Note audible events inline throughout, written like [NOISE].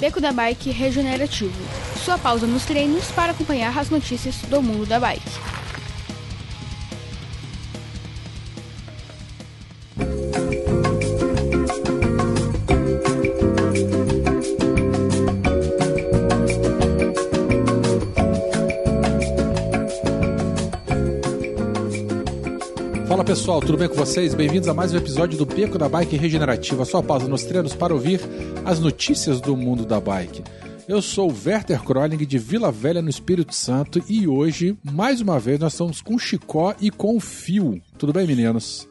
Beco da Bike Regenerativo. Sua pausa nos treinos para acompanhar as notícias do mundo da bike. Pessoal, tudo bem com vocês? Bem-vindos a mais um episódio do Beco da Bike Regenerativa, sua pausa nos treinos para ouvir as notícias do mundo da bike. Eu sou o Werther Kroling de Vila Velha, no Espírito Santo, e hoje, mais uma vez, nós estamos com o Chicó e com o Fio. Tudo bem, meninos?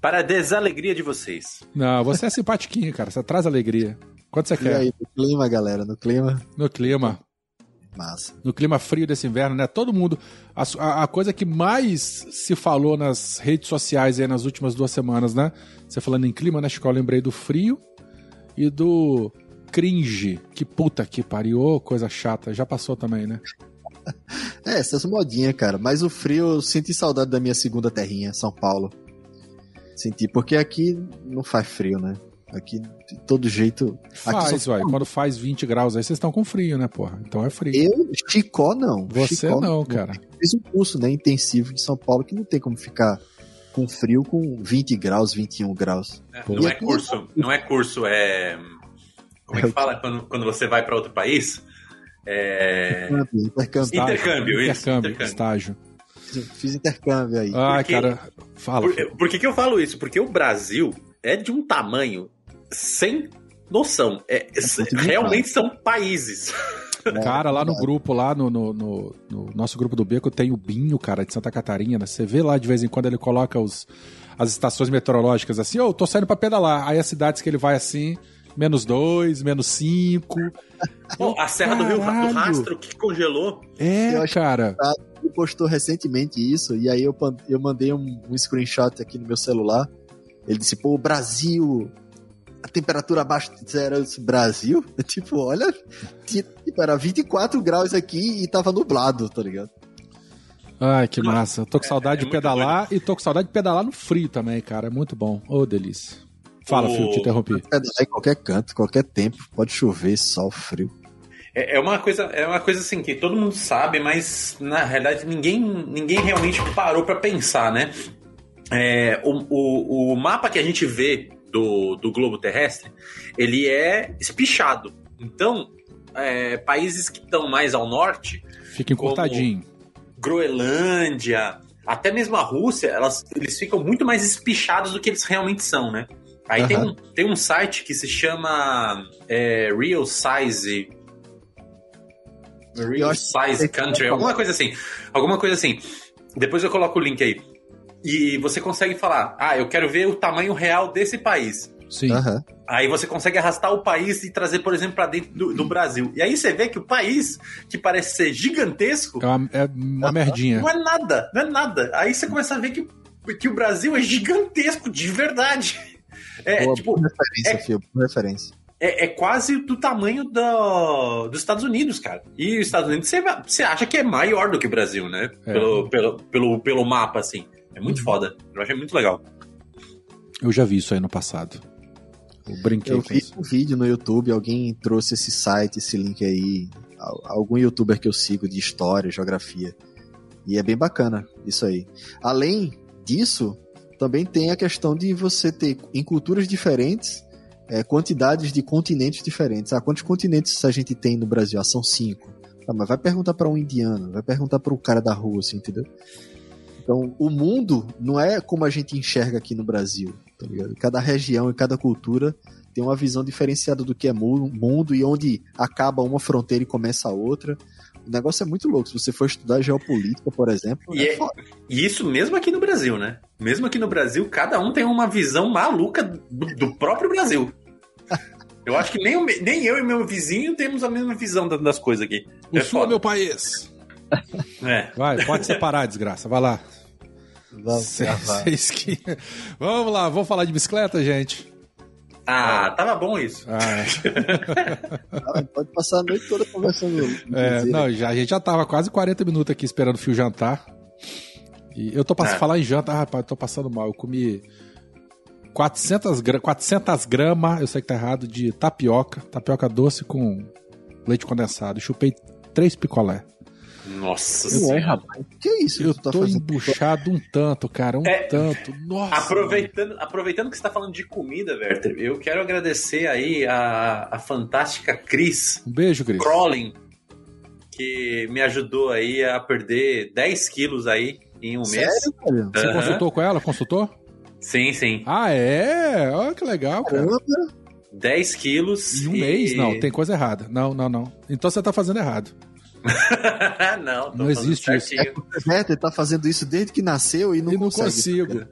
Para a desalegria de vocês. Não, você é simpatiquinho, cara, você traz alegria. Quanto você E quer? aí, no clima, galera, no clima. No clima. Massa. no clima frio desse inverno, né? Todo mundo. A, a- coisa que mais se falou nas redes sociais aí nas últimas duas semanas, né? Você falando em clima, né, Chico? Eu lembrei do frio e do cringe. Que puta que pariu, coisa chata. Já passou também, né? [LAUGHS] É, essas modinhas, cara. Mas o frio, eu senti saudade da minha segunda terrinha, São Paulo. Senti, porque aqui não faz frio, né? Aqui, de todo jeito. Aqui Faz, só- vai. Quando faz 20 graus aí, vocês estão com frio, né, porra? Então é frio. Eu, Chicó, não. Você Chicó, não, cara. Fiz um curso, né, intensivo de São Paulo, que não tem como ficar com frio com 20 graus, 21 graus. Não E é curso, não é curso, é. Como é que fala quando, quando você vai para outro país? É. Intercâmbio. Intercâmbio, isso, Intercâmbio, intercâmbio. estágio. Fiz, intercâmbio aí. Ai, Porque- cara. Fala. Por, por que, que eu falo isso? Porque o Brasil é de um tamanho sem noção. É, muito realmente são países. Cara, lá no É. grupo, lá no, no, no- no nosso grupo do Beco, tem o Binho, cara, de Santa Catarina. Você vê lá de vez em quando ele coloca os, as estações meteorológicas assim, ô, tô saindo pra pedalar. Aí as cidades que ele vai assim, menos dois, menos cinco. [LAUGHS] Pô, a Serra do Rio do Caralho. Rastro que congelou. É, Eu acho cara. Ele postou recentemente isso, e aí eu, eu mandei um, um screenshot aqui no meu celular. Ele disse, pô, Brasil, a temperatura abaixo de zero. Brasil? [LAUGHS] Tipo, olha, ti- tipo, era 24 graus aqui e tava nublado, tá ligado? Ai, que massa. Tô com saudade é de muito pedalar e tô com saudade de pedalar no frio também, cara. É muito bom. Ô, delícia. Fala, Ô, Fio, te interrompi. Pedalar em qualquer canto, qualquer tempo, pode chover, sol, frio. É, é uma coisa, é uma coisa assim que todo mundo sabe, mas na realidade ninguém, ninguém realmente parou pra pensar, né? É, o, o, o mapa que a gente vê do, do globo terrestre, ele é espichado. Então, é, países que estão mais ao norte, Fica encurtadinho. Groenlândia, até mesmo a Rússia, elas, eles ficam muito mais espichados do que eles realmente são, né? Aí tem, Aham. um, tem um site que se chama é, Real Size. Real Size Country, alguma coisa assim. Alguma coisa assim. Depois eu coloco o link aí. E você consegue falar, ah, eu quero ver o tamanho real desse país. Sim. Aham. Aí você consegue arrastar o país e trazer, por exemplo, para dentro do, do Brasil. E aí você vê que o país, que parece ser gigantesco, É uma, é uma merdinha. não é nada, não é nada. Aí você começa a ver que, que o Brasil é gigantesco, de verdade. É, boa, tipo, boa referência, é- Fio, boa referência. é, é quase do tamanho do- dos Estados Unidos, cara. E os Estados Unidos você, você acha que é maior do que o Brasil, né? É. Pelo, pelo, pelo, pelo mapa, assim. É muito foda. Eu achei muito legal. Eu já vi isso aí no passado. Eu brinquei Eu com vi isso. um vídeo no YouTube, alguém trouxe esse site, esse link aí, al- algum youtuber que eu sigo de história, geografia. E é bem bacana isso aí. Além disso, também tem a questão de você ter em culturas diferentes é, quantidades de continentes diferentes. Ah, quantos continentes a gente tem no Brasil? Ah, são cinco. Ah, mas vai perguntar para um indiano, vai perguntar para o cara da rua, assim, entendeu? Então, o mundo não é como a gente enxerga aqui no Brasil, tá ligado? Cada região e cada cultura tem uma visão diferenciada do que é mu- mundo e onde acaba uma fronteira e começa a outra. O negócio é muito louco. Se você for estudar geopolítica, por exemplo, E é foda. E isso mesmo aqui no Brasil, né? Mesmo aqui no Brasil, cada um tem uma visão maluca do, do próprio Brasil. Eu acho que nem, nem eu e meu vizinho temos a mesma visão da- das coisas aqui. O É sul é meu país. É. Vai, pode separar, desgraça. Vai lá. Vamos. Vocês que... Vamos lá, vamos falar de bicicleta, gente. Ah, tava bom isso. Ah, é. [LAUGHS] Ah, Pode passar a noite toda conversando. É, não, já, a gente já tava quase 40 minutos aqui esperando o fio jantar. E eu tô passando É. falar em janta, ah, rapaz, eu tô passando mal. Eu comi 400, gra 400 gramas, eu sei que tá errado, de tapioca, tapioca doce com leite condensado. Chupei três picolé. Nossa Ué, senhora. rapaz. Que isso Eu tá tô fazendo? embuchado um tanto, cara, um É, tanto. Nossa. Aproveitando, aproveitando que você tá falando de comida, Werther, eu quero agradecer aí a, a fantástica Cris Um beijo, Cris. Crolling, que me ajudou aí a perder 10 quilos aí em um mês. Sério, velho? Você consultou com ela? Consultou? Sim, sim. Ah, é? Olha que legal, cara. Caramba. 10 quilos. Em um e- mês? Não, tem coisa errada. Não, não, não. Então você tá fazendo errado. [LAUGHS] não, Não existe isso. certinho. O Werther tá fazendo isso desde que nasceu e não e não consigo.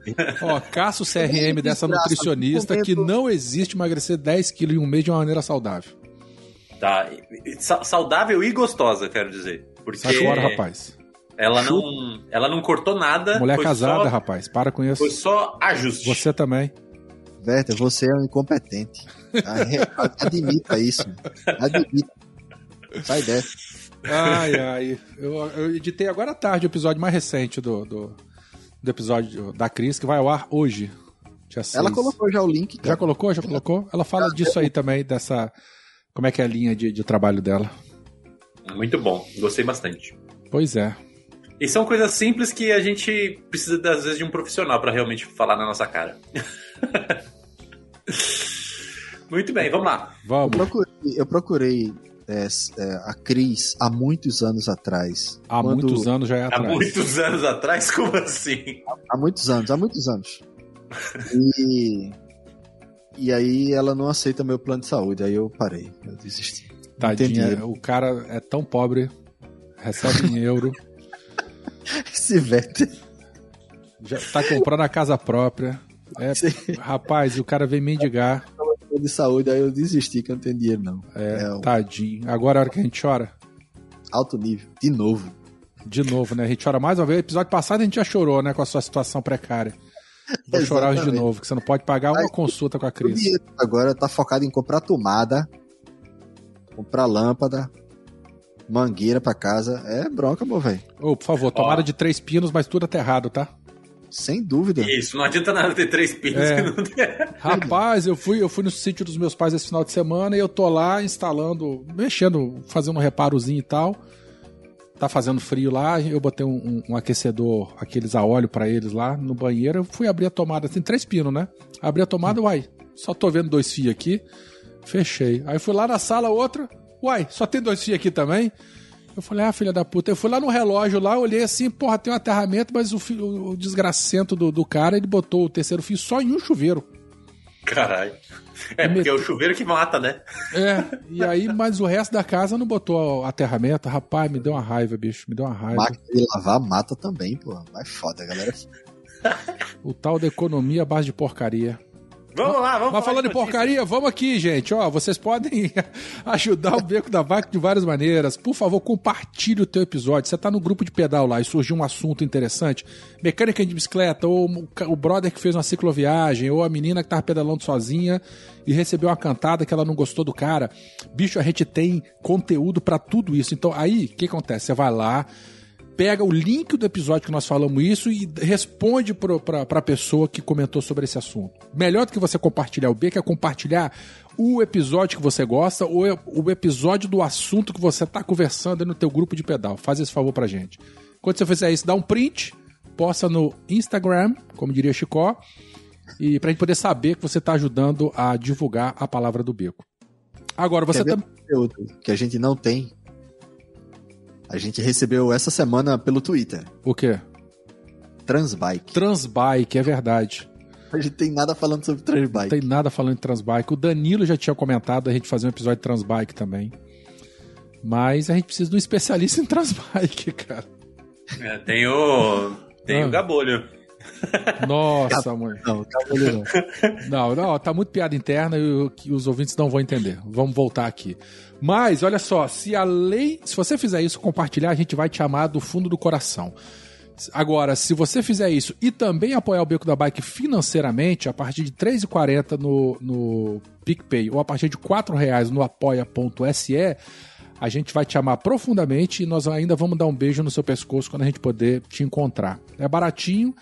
Ó, caça o CRM dessa nutricionista que não existe emagrecer 10 quilos em um mês de uma maneira saudável. Tá. sa- Saudável e gostosa, quero dizer. Porque Sai fora, rapaz. ela não, ela não cortou nada. Mulher foi casada, só, rapaz. Para com isso. Foi só ajuste. Você também. Werther, você é um incompetente. [LAUGHS] Admita isso. Admita. Sai dessa. Ai, ai. Eu, eu editei agora à tarde o episódio mais recente do, do, do episódio da Cris, que vai ao ar hoje. Dia Ela 6. colocou já o link. Já Cara. colocou? Já colocou? Ela fala disso aí também, dessa. Como é que é a linha de, de trabalho dela. Muito bom. Gostei bastante. Pois é. E são coisas simples que a gente precisa, às vezes, de um profissional pra realmente falar na nossa cara. [LAUGHS] Muito bem, vamos lá. Eu Vamos. procurei, eu procurei é, é, a Cris há muitos anos atrás. Há Quando- muitos anos já é Há atrás. muitos anos atrás, como assim? Há muitos anos, há muitos anos. E, e aí ela não aceita meu plano de saúde, aí eu parei, eu desisti. Tadinha, o cara é tão pobre, recebe em euro, [LAUGHS] Esse Werther, já tá comprando a casa própria. É, rapaz, o cara vem mendigar. Plano de saúde, aí eu desisti, que eu não tenho dinheiro não. É, É, o- tadinho. Agora é a hora que a gente chora. Alto nível, de novo. De novo, né? A gente chora mais uma vez. Episódio passado a gente já chorou, né? Com a sua situação precária. Vou [LAUGHS] chorar hoje de novo, que você não pode pagar uma consulta com a Cris. agora tá focado em comprar tomada, comprar lâmpada, mangueira pra casa. É bronca, meu velho. Ô, por favor, tomada Ó. de três pinos, mas tudo aterrado, tá? Sem dúvida. Isso, não adianta nada ter três pinos É. que não tem. Rapaz, eu fui, eu fui no sítio dos meus pais esse final de semana e eu tô lá instalando, mexendo, fazendo um reparozinho e tal. Tá fazendo frio lá, eu botei um, um- um aquecedor, aqueles a óleo pra eles lá no banheiro. Eu fui abrir a tomada, tem três pinos, né? Abri a tomada, uai, só tô vendo dois fios aqui. Fechei. Aí fui lá na sala, outra, uai, só tem dois fios aqui também. Eu falei, ah, filha da puta. Eu fui lá no relógio lá, olhei assim, porra, tem um aterramento, mas o, o, o desgracento do, do cara, ele botou o terceiro fio só em um chuveiro. Caralho. É, porque é o chuveiro que mata, né? É, e aí, mas o resto da casa não botou aterramento. Rapaz, me deu uma raiva, bicho, me deu uma raiva. Máquina de lavar mata também, pô. Vai foda, galera. O tal da economia à base de porcaria. Vamos lá, vamos Mas falando de porcaria, vamos aqui, gente. Ó, vocês podem [LAUGHS] ajudar o Beco da Vaca de várias maneiras. Por favor, compartilhe o teu episódio. Você tá no grupo de pedal lá e surgiu um assunto interessante, mecânica de bicicleta, ou o brother que fez uma cicloviagem, ou a menina que tava pedalando sozinha e recebeu uma cantada que ela não gostou do cara. Bicho, a gente tem conteúdo pra tudo isso. Então, aí, o que acontece? Você vai lá, pega o link do episódio que nós falamos isso e responde pra, pra pessoa que comentou sobre esse assunto. Melhor do que você compartilhar o B, que é compartilhar o episódio que você gosta ou é o episódio do assunto que você tá conversando aí no teu grupo de pedal. Faz esse favor pra gente. Quando você fizer isso, dá um print, posta no Instagram, como diria Chicó, e pra gente poder saber que você tá ajudando a divulgar a palavra do beco. Agora, você também... que a gente não tem? A gente recebeu essa semana pelo Twitter. O quê? Transbike. Transbike, é verdade. A gente tem nada falando sobre Transbike. Não tem nada falando de Transbike. O Danilo já tinha comentado a gente fazer um episódio de Transbike também. Mas a gente precisa de um especialista em [LAUGHS] Transbike, cara. É, tem o. Tem Ah. o Gabolho. Nossa, mãe. Não, ali não. [LAUGHS] Não, não, tá muito piada interna e que os ouvintes não vão entender. Vamos voltar aqui. Mas, olha só, se a lei. Se você fizer isso, compartilhar, a gente vai te amar do fundo do coração. Agora, se você fizer isso e também apoiar o Beco da Bike financeiramente, a partir de R$ 3,40 no, no PicPay ou a partir de R$ 4,00 no apoia.se, a gente vai te amar profundamente e nós ainda vamos dar um beijo no seu pescoço quando a gente poder te encontrar. É baratinho,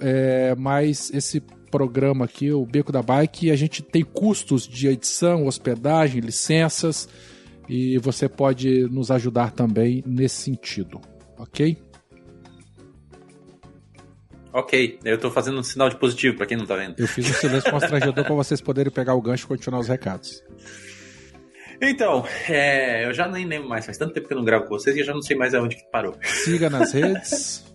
é, mas esse programa aqui, o Beco da Bike, a gente tem custos de edição, hospedagem, licenças e você pode nos ajudar também nesse sentido, ok? Ok, eu tô fazendo um sinal de positivo pra quem não tá vendo. Eu fiz um silêncio constrangedor para vocês poderem pegar o gancho e continuar os recados. Então, é, eu já nem lembro mais, faz tanto tempo que eu não gravo com vocês e eu já não sei mais aonde que parou. Siga nas redes. [LAUGHS]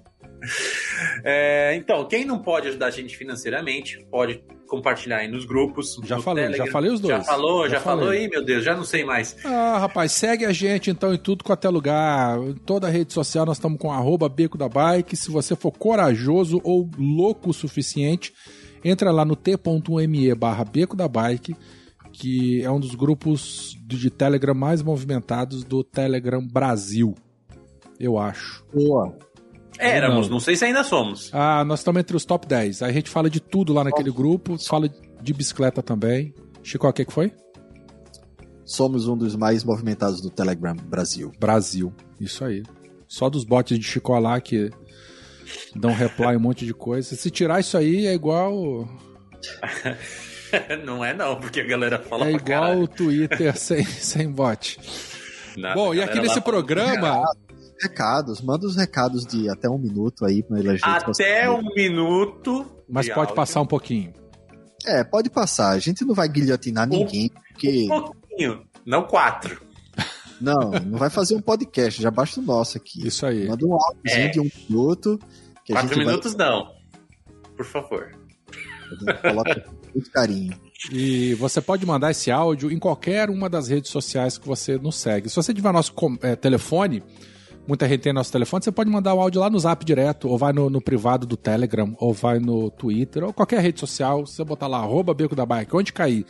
[LAUGHS] É, então, quem não pode ajudar a gente financeiramente, pode compartilhar aí nos grupos. Já no falei, Telegram. já falei os dois. Já falou, já, Já falou aí, meu Deus, já não sei mais. Ah, rapaz, segue a gente então em tudo quanto é lugar. Em toda rede social nós estamos com arroba Beco da Bike. Se você for corajoso ou louco o suficiente, entra lá no t.me barra Beco da Bike, que é um dos grupos de de Telegram mais movimentados do Telegram Brasil. Eu acho. Boa. Éramos, não. não sei se ainda somos. Ah, nós estamos entre os top 10. Aí a gente fala de tudo lá naquele grupo, fala de bicicleta também. Chico, o que que foi? Somos um dos mais movimentados do Telegram Brasil. Brasil. Isso aí. Só dos bots de Chico lá que dão reply um monte de coisa. Se tirar isso aí, é igual. [LAUGHS] não é não, porque a galera fala É pra igual caralho. o Twitter [LAUGHS] sem, sem bot. Nada, Bom, e aqui nesse fala- programa. Recados, manda os recados de até um minuto aí pra ele Até um minuto. Mas de pode áudio. passar um pouquinho. É, pode passar. A gente não vai guilhotinar ninguém, porque. Um pouquinho, não quatro. [LAUGHS] Não, não vai fazer um podcast, já basta o nosso aqui. Isso aí. Manda um áudiozinho É. de um minuto. Que a Quatro gente minutos não. Por favor. vai coloca com muito carinho. E você pode mandar esse áudio em qualquer uma das redes sociais que você nos segue. Se você tiver nosso com- eh, telefone, muita gente tem nosso telefone, você pode mandar o áudio lá no zap direto, ou vai no, no privado do Telegram, ou vai no Twitter, ou qualquer rede social. Se você botar lá, arroba Beco da Bike, onde cair,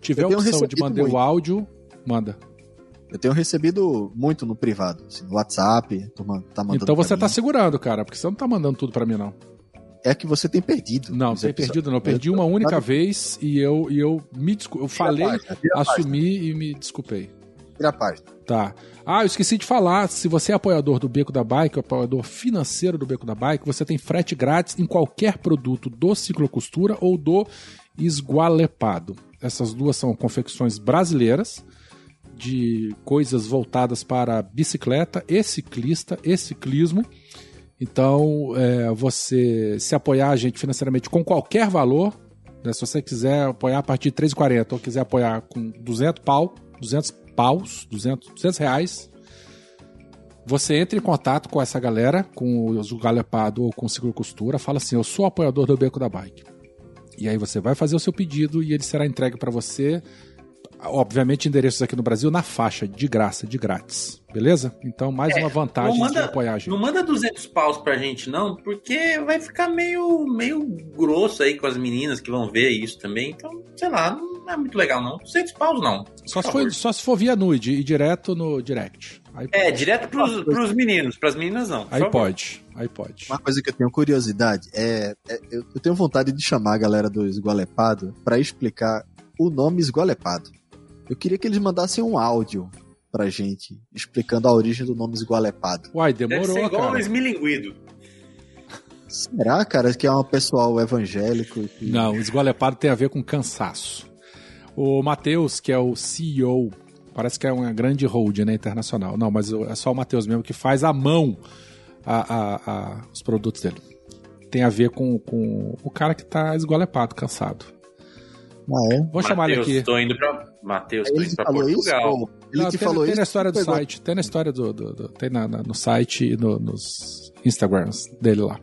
tiver Eu opção de mandar o muito. áudio, manda. Eu tenho recebido muito no privado, assim, no WhatsApp, tá mandando Então você tá segurando, cara, porque você não tá mandando tudo pra mim, não. É que você tem perdido. Não, tem perdido, não. Eu perdi uma única vez e eu, e eu me descu- Eu falei, assumi e me desculpei. Página, Vira a página. Tá. Ah, eu esqueci de falar. Se você é apoiador do Beco da Bike, apoiador financeiro do Beco da Bike, você tem frete grátis em qualquer produto do Ciclocostura ou do Esgualepado. Essas duas são confecções brasileiras de coisas voltadas para bicicleta e ciclista e ciclismo. Então, é, você se apoiar a gente financeiramente com qualquer valor, né, se você quiser apoiar a partir de 3,40 ou quiser apoiar com 200 pau, 200 paus, 200, 200 reais, você entra em contato com essa galera, com o Galepado ou com o Seguro Costura, fala assim, eu sou apoiador do Beco da Bike. E aí você vai fazer o seu pedido e ele será entregue para você, obviamente endereços aqui no Brasil, na faixa, de graça, de grátis. Beleza? Então, mais uma vantagem não de manda- apoiar a gente. Não manda 200 paus pra gente, não, porque vai ficar meio, meio grosso aí com as meninas que vão ver isso também. Então, sei lá, não é muito legal, não. 200 paus, não. Só se, for, só se for via nude e direto no direct. Aí, É, direto pros, pros meninos, pras meninas não. aí favor. pode. Aí pode. Uma coisa que eu tenho curiosidade é, é- eu, eu tenho vontade de chamar a galera do Esgualepado pra explicar o nome Esgualepado. Eu queria que eles mandassem um áudio pra gente explicando a origem do nome Esgualepado. Uai, Deve demorou, ser igual cara. esmilinguido. Será, cara, que é um pessoal evangélico? Que... Não, o esgolepado tem a ver com cansaço. O Matheus, que é o CEO, parece que é uma grande hold né, internacional. Não, mas é só o Matheus mesmo que faz à mão a- a- a- os produtos dele. Tem a ver com, com o cara que tá esgolepado, cansado. Ah, é? Vou chamar ele aqui. tô indo pra. Matheus, tô Ele indo pra isso? Portugal. ou- Ele Não, te tem, falou tem isso? na história do pegou- site. Tem na história do. do- do- tem na- na- no site e no- nos Instagrams dele lá.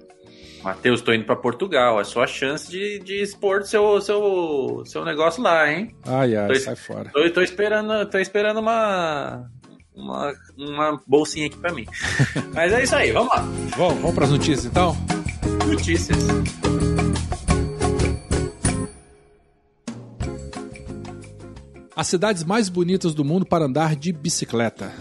Matheus, tô indo pra Portugal. É só a chance de, de expor seu, seu, seu negócio lá, hein? Ai, ai, Dois- sai fora. Tô, tô esperando, tô esperando uma, uma, uma bolsinha aqui pra mim. [LAUGHS] Mas é isso aí, vamos lá. Bom, vamos pras notícias então? Notícias. As cidades mais bonitas do mundo para andar de bicicleta.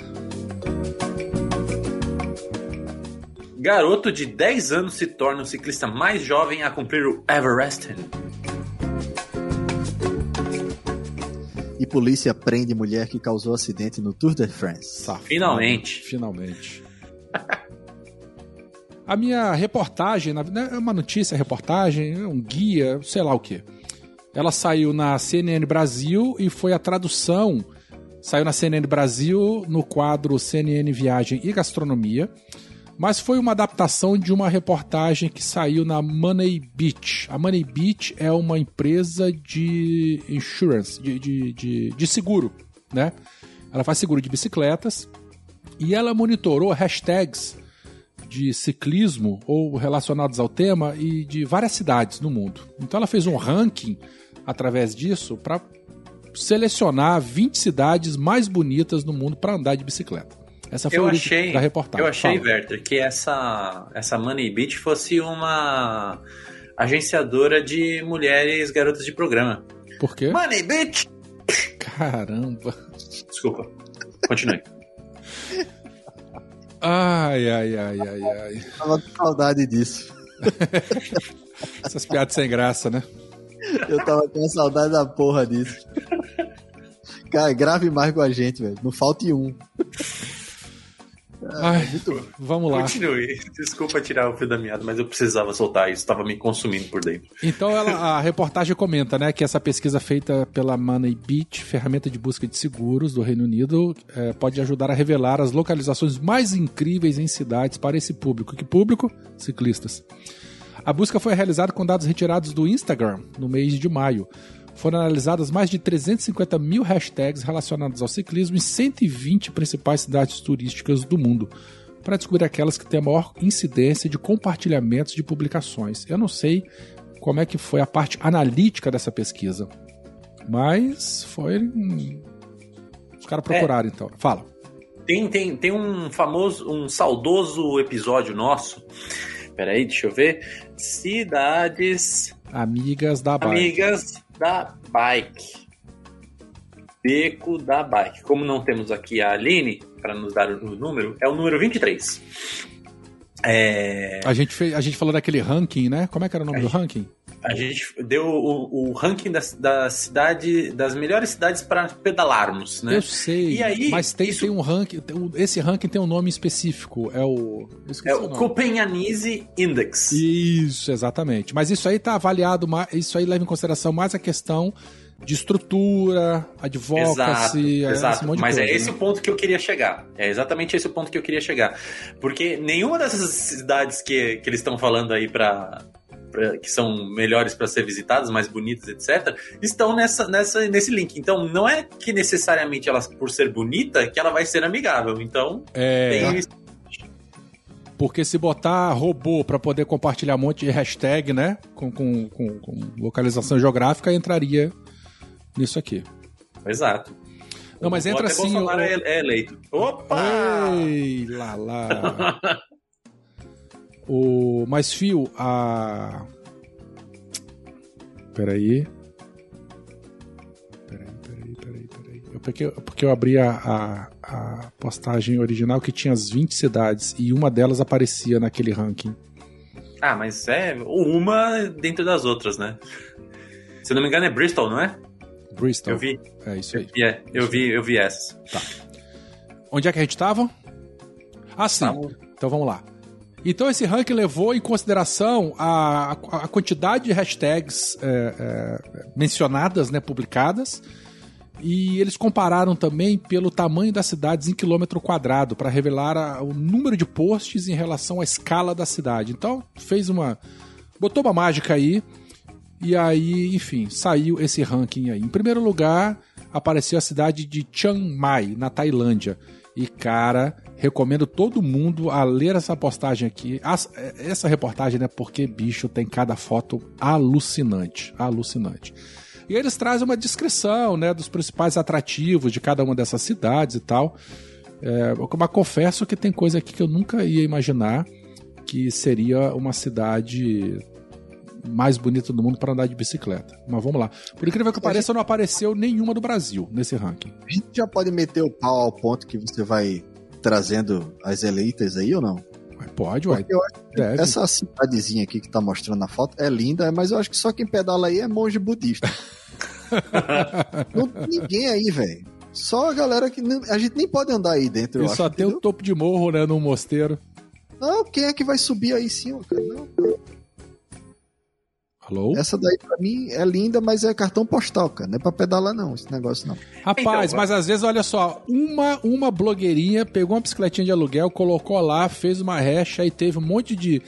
Garoto de 10 anos se torna o ciclista mais jovem a cumprir o Everest. E polícia prende mulher que causou acidente no Tour de France. Safado. Finalmente. Finalmente. [LAUGHS] A minha reportagem, né, é uma notícia, reportagem, um guia, sei lá o que. Ela saiu na CNN Brasil e foi a tradução. Saiu na CNN Brasil no quadro CNN Viagem e Gastronomia. Mas foi uma adaptação de uma reportagem que saiu na Money Beach. A Money Beach é uma empresa de insurance, de, de, de, de seguro, né? Ela faz seguro de bicicletas e ela monitorou hashtags de ciclismo ou relacionados ao tema e de várias cidades no mundo. Então ela fez um ranking através disso para selecionar 20 cidades mais bonitas no mundo para andar de bicicleta. Essa foi Eu achei, da reportagem. eu achei, Fala. Werther, que essa, essa Money Beach fosse uma agenciadora de mulheres garotas de programa. Por quê? Money Beach! Caramba. Desculpa. Continue. [LAUGHS] Ai, ai, ai, ai, ai. Tava com saudade disso. [LAUGHS] Essas piadas sem graça, né? Eu tava com saudade da porra disso. Cara, grave mais com a gente, velho. Não falte um. Ai, vamos lá. Continue. Desculpa tirar o fio da meada, mas eu precisava soltar isso. Estava me consumindo por dentro. Então ela, a reportagem comenta, né, que essa pesquisa feita pela Money Beach, ferramenta de busca de seguros do Reino Unido, eh, pode ajudar a revelar as localizações mais incríveis em cidades para esse público. Que público? Ciclistas. A busca foi realizada com dados retirados do Instagram no mês de maio. Foram analisadas mais de 350 mil hashtags relacionados ao ciclismo em 120 principais cidades turísticas do mundo, para descobrir aquelas que têm a maior incidência de compartilhamentos de publicações. Eu não sei como é que foi a parte analítica dessa pesquisa, mas foi. Os caras procuraram então. Fala. Tem, tem, tem um famoso, um saudoso episódio nosso. Peraí, deixa eu ver. Cidades Amigas da Bike. amigas da bike. Beco da bike. Como não temos aqui a Aline para nos dar o número, é o número 23. É, A gente, fez, a gente falou daquele ranking, né? Como é que era o nome do ranking? A gente deu o, o ranking da, da cidade, das melhores cidades para pedalarmos, né? Eu sei, aí, mas tem, isso- tem um ranking. tem Esse ranking tem um nome específico. É o. É o o. Copenhague Index. Isso, exatamente. Mas isso aí tá avaliado, isso aí leva em consideração mais a questão de estrutura, advocacy, Exato, é, exato. esse monte de Mas coisa, é esse né? o ponto que eu queria chegar. É exatamente esse o ponto que eu queria chegar. Porque nenhuma dessas cidades que, que eles estão falando aí para que são melhores para ser visitadas, mais bonitas, etc, estão nessa, nessa, nesse link. Então, não é que necessariamente ela, por ser bonita, que ela vai ser amigável. Então, É, tem isso. porque se botar robô pra poder compartilhar um monte de hashtag, né? Com, com, com, com localização geográfica, entraria nisso aqui. Exato. Não, mas entra assim. Bolsonaro o- é, é eleito. Opa! Ei, lá, lá. [LAUGHS] o, mas, Fio, a. Peraí. Peraí, peraí, peraí, peraí. Eu, porque, porque eu abri a, a, a postagem original que tinha as 20 cidades e uma delas aparecia naquele ranking. Ah, mas é uma dentro das outras, né? Se não me engano é Bristol, não é? Bristol. Eu vi. É isso aí. É, eu vi, eu vi essas. Onde é que a gente tava? Ah, sim. Tava- Então vamos lá. Então esse ranking levou em consideração a, a- quantidade de hashtags é, é, mencionadas, né, publicadas, e eles compararam também pelo tamanho das cidades em quilômetro quadrado para revelar a- o número de posts em relação à escala da cidade. Então fez uma, botou uma mágica aí e aí, enfim, saiu esse ranking aí. Em primeiro lugar apareceu a cidade de Chiang Mai na Tailândia. E, cara, recomendo todo mundo a ler essa postagem aqui. As- Essa reportagem, né? Porque, bicho, tem cada foto alucinante. Alucinante. E eles trazem uma descrição, né? Dos principais atrativos de cada uma dessas cidades e tal. É, mas confesso que tem coisa aqui que eu nunca ia imaginar que seria uma cidade mais bonita do mundo para andar de bicicleta. Mas vamos lá. Por incrível que pareça, não apareceu nenhuma do Brasil nesse ranking. A gente já pode meter o pau ao ponto que você vai trazendo as eleitas aí ou não? Pode, uai. Acho essa cidadezinha aqui que tá mostrando na foto é linda, mas eu acho que só quem pedala aí é monge budista. [LAUGHS] não tem ninguém aí, velho. Só a galera que. não- A gente nem pode andar aí dentro, E acho. só tem o topo de morro, né, no mosteiro. Não, quem é que vai subir aí cima, cara? Não, Alô? Essa daí pra mim é linda, mas é cartão postal, cara. Não é pra pedalar, não, esse negócio não. Rapaz, Então, mas às vezes, olha só, uma, uma blogueirinha pegou uma bicicletinha de aluguel, colocou lá, fez uma recha e teve um monte de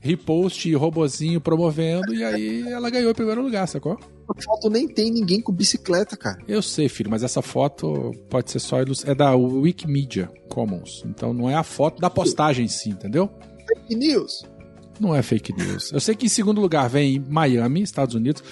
repost e robozinho promovendo, e aí ela ganhou em primeiro lugar, sacou? A foto nem tem ninguém com bicicleta, cara. Eu sei, filho, mas essa foto pode ser só ilus... é da Wikimedia Commons. Então não é a foto da postagem em si, entendeu? Fake news. Não é fake news. Eu sei que em segundo lugar vem Miami, Estados Unidos.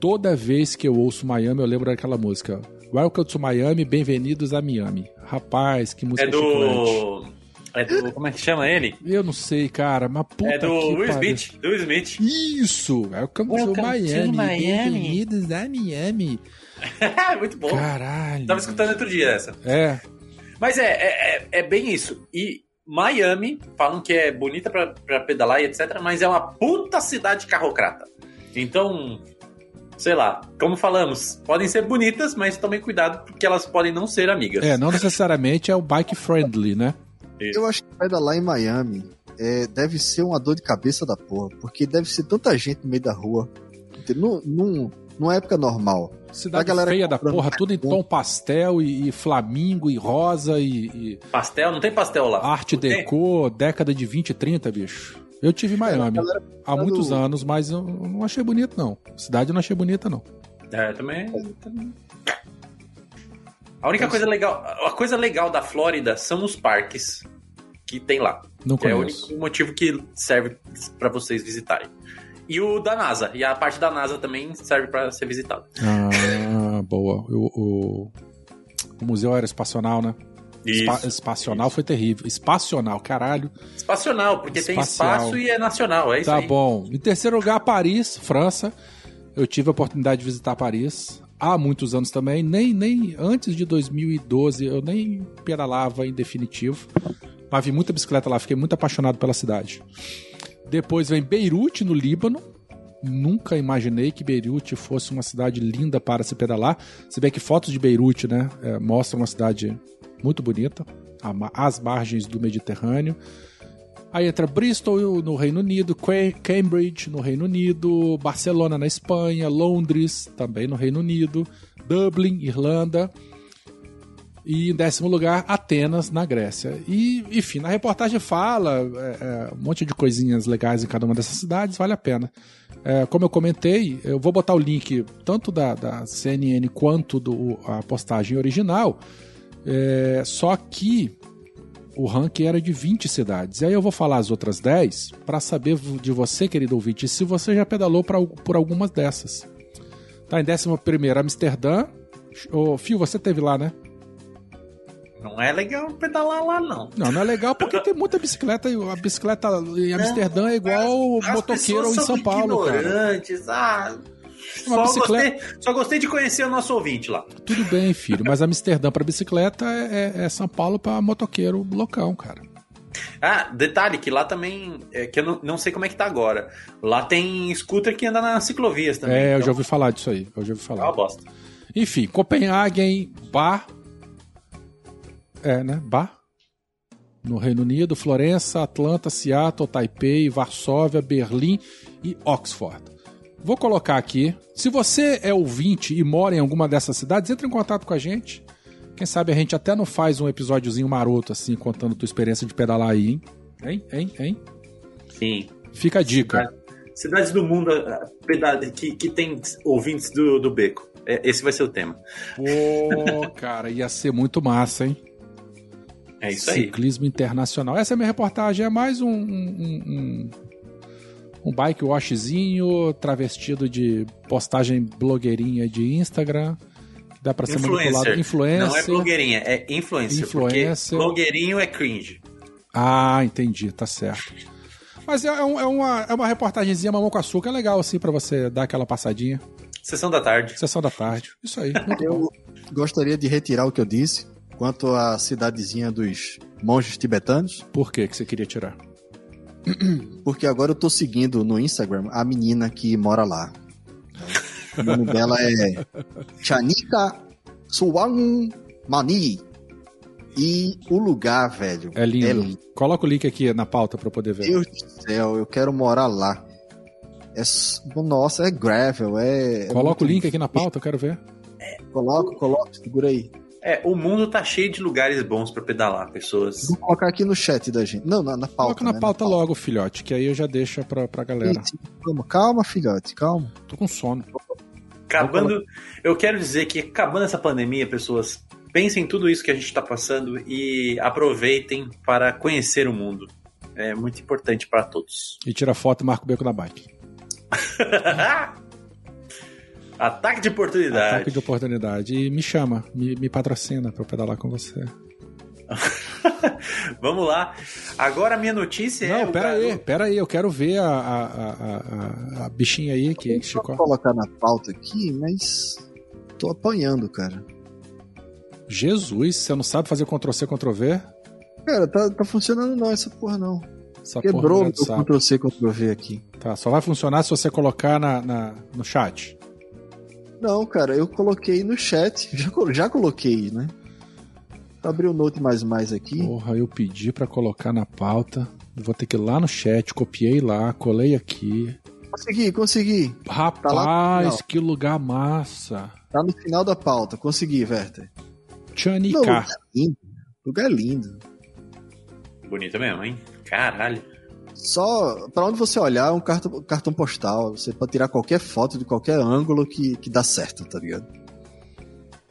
Toda vez que eu ouço Miami, eu lembro daquela música. Welcome to Miami, bem-vindos a Miami. Rapaz, que música É chiclete. do. É do. Como é que chama ele? Eu não sei, cara, mas puta é do que Will. Smith. Do Will Smith. Isso! Welcome, Welcome to to Miami, Miami. bem-vindos a Miami. [LAUGHS] Muito bom. Caralho. Tava escutando outro dia essa. É, Mas é, é, é, é bem isso. E Miami, falam que é bonita pra, pra pedalar e etc., mas é uma puta cidade carrocrata. Então, sei lá, como falamos, podem ser bonitas, mas tomem cuidado porque elas podem não ser amigas. é, não necessariamente é o bike friendly, né? Eu acho que pedalar em Miami é, deve ser uma dor de cabeça da porra, porque deve ser tanta gente no meio da rua. Num, num, numa época normal. Cidade A galera feia da porra, tudo em tom pastel e, e flamingo e rosa e, e Pastel, não tem pastel lá. arte Não tem? deco, década de 20 e 30, bicho. Eu tive em Miami há muitos anos, mas eu não achei bonito, não. Cidade eu não achei bonita, não. É, também. também. A única coisa legal, a coisa legal da Flórida são os parques que tem lá. Não Que é o conheço. único motivo que serve pra vocês visitarem. E o da NASA. E a parte da NASA também serve pra ser visitada. Ah, [LAUGHS] boa. O, o, o Museu Aeroespacional, né? Isso. espacional foi terrível. Espacional, caralho. Espacional, porque tem Espacial. espaço e é nacional. É isso Tá aí. bom. Em terceiro lugar, Paris, França. Eu tive a oportunidade de visitar Paris há muitos anos também. Nem, nem antes de 2012 eu nem pedalava em definitivo. Mas vi muita bicicleta lá, fiquei muito apaixonado pela cidade. Depois vem Beirute, no Líbano. Nunca imaginei que Beirute fosse uma cidade linda para se pedalar. Se bem que fotos de Beirute, né, é, mostram uma cidade muito bonita, às margens do Mediterrâneo. Aí entra Bristol no Reino Unido, Cambridge no Reino Unido, Barcelona na Espanha, Londres também no Reino Unido, Dublin, Irlanda. E em décimo lugar, Atenas, na Grécia. E, enfim, na reportagem fala é, é, um monte de coisinhas legais em cada uma dessas cidades, vale a pena. É, como eu comentei, eu vou botar o link tanto da, da CNN quanto do, a postagem original. É, só que o ranking era de 20 cidades. E aí eu vou falar as outras 10 para saber de você, querido ouvinte, se você já pedalou pra, por algumas dessas. Tá em décimo primeiro, Amsterdã. Ô, Fio, você teve lá, né? Não é legal pedalar lá, não. Não, não é legal porque tem muita bicicleta. e A bicicleta em Amsterdã é igual As motoqueiro em são Paulo, cara. Ah, só, bicicleta- gostei, só gostei de conhecer o nosso ouvinte lá. Tudo bem, filho, mas Amsterdã para bicicleta é, é- é São Paulo para motoqueiro loucão, cara. Ah, detalhe que lá também, é, que eu não, não sei como é que tá agora. Lá tem scooter que anda nas ciclovias também. É, eu então, já ouvi falar disso aí. Eu já ouvi É falar. uma bosta. Enfim, Copenhagen, Bar. É, né? Bar. No Reino Unido, Florença, Atlanta, Seattle, Taipei, Varsóvia, Berlim e Oxford. Vou colocar aqui. Se você é ouvinte e mora em alguma dessas cidades, entre em contato com a gente. Quem sabe a gente até não faz um episódiozinho maroto, assim, contando tua experiência de pedalar aí, hein? Hein? Hein? Hein? Sim. Fica a dica. Cidades do mundo peda- que, que tem ouvintes do, do beco. É, esse vai ser o tema. Pô, [LAUGHS] cara, ia ser muito massa, hein? É isso aí. Ciclismo internacional. Essa é a minha reportagem. É mais um, um, um, um bike washzinho travestido de postagem blogueirinha de Instagram. Que dá pra ser manipulado. Influencer. Não é Influencer. blogueirinha, é influencer. Influencer. Blogueirinho é cringe. Ah, entendi, tá certo. Mas é, um- é uma, é uma reportagenzinha mamão com açúcar. É legal, assim, pra você dar aquela passadinha. Sessão da tarde. Sessão da tarde. Isso aí, [LAUGHS] muito bom. Eu gostaria de retirar o que eu disse quanto à cidadezinha dos monges tibetanos, Por que que você queria tirar? [CLEARS THROAT] porque agora eu tô seguindo no Instagram a menina que mora lá. O nome dela é Chanika Suwan Mani. E o lugar, velho. É lindo. É lindo. Coloca o link aqui na pauta pra eu poder ver. Deus do céu, eu quero morar lá. É, nossa, é gravel, é. é Coloca é o link aqui na pauta, eu quero ver. É, coloca, coloca, segura aí. É, o mundo tá cheio de lugares bons para pedalar, pessoas. Vou colocar aqui no chat da gente. Não, na, na pauta. Coloca na, né, pauta, na pauta logo, filhote, que aí eu já deixo pra, pra galera. Calma, calma, filhote, calma. Tô com sono. Acabando, eu quero dizer que acabando essa pandemia, pessoas, pensem em tudo isso que a gente está passando e aproveitem para conhecer o mundo. É muito importante para todos. E tira foto e marca o beco da bike. [LAUGHS] Ataque de oportunidade. Ataque de oportunidade. E me chama, me, me patrocina para pedalar com você. [LAUGHS] Vamos lá. Agora a minha notícia Não, é. Não, pera garoto... aí, pera aí. Eu quero ver a, a, a, a, a bichinha aí que, que ficou. Vou colocar na pauta aqui, mas tô apanhando, cara. Jesus, você não sabe fazer Ctrl-C, Ctrl-V? Cara, tá, tá funcionando não essa porra não. Essa Quebrou o Ctrl-C, Ctrl-V aqui. Tá, só vai funcionar se você colocar na, na, no chat. Não, cara, eu coloquei no chat. [LAUGHS] Já, já coloquei, né? Abri o Note mais mais aqui. Porra, eu pedi para colocar na pauta. Vou ter que ir lá no chat, copiei lá, colei aqui. Consegui, consegui. Rapaz, tá que lugar massa. Tá no final da pauta, consegui, Werther. Chanica. Lugar lindo. Lugar lindo. Bonito mesmo, hein? Caralho. Só para onde você olhar é um cartão, cartão postal. Você pode tirar qualquer foto de qualquer ângulo que, que dá certo, tá ligado?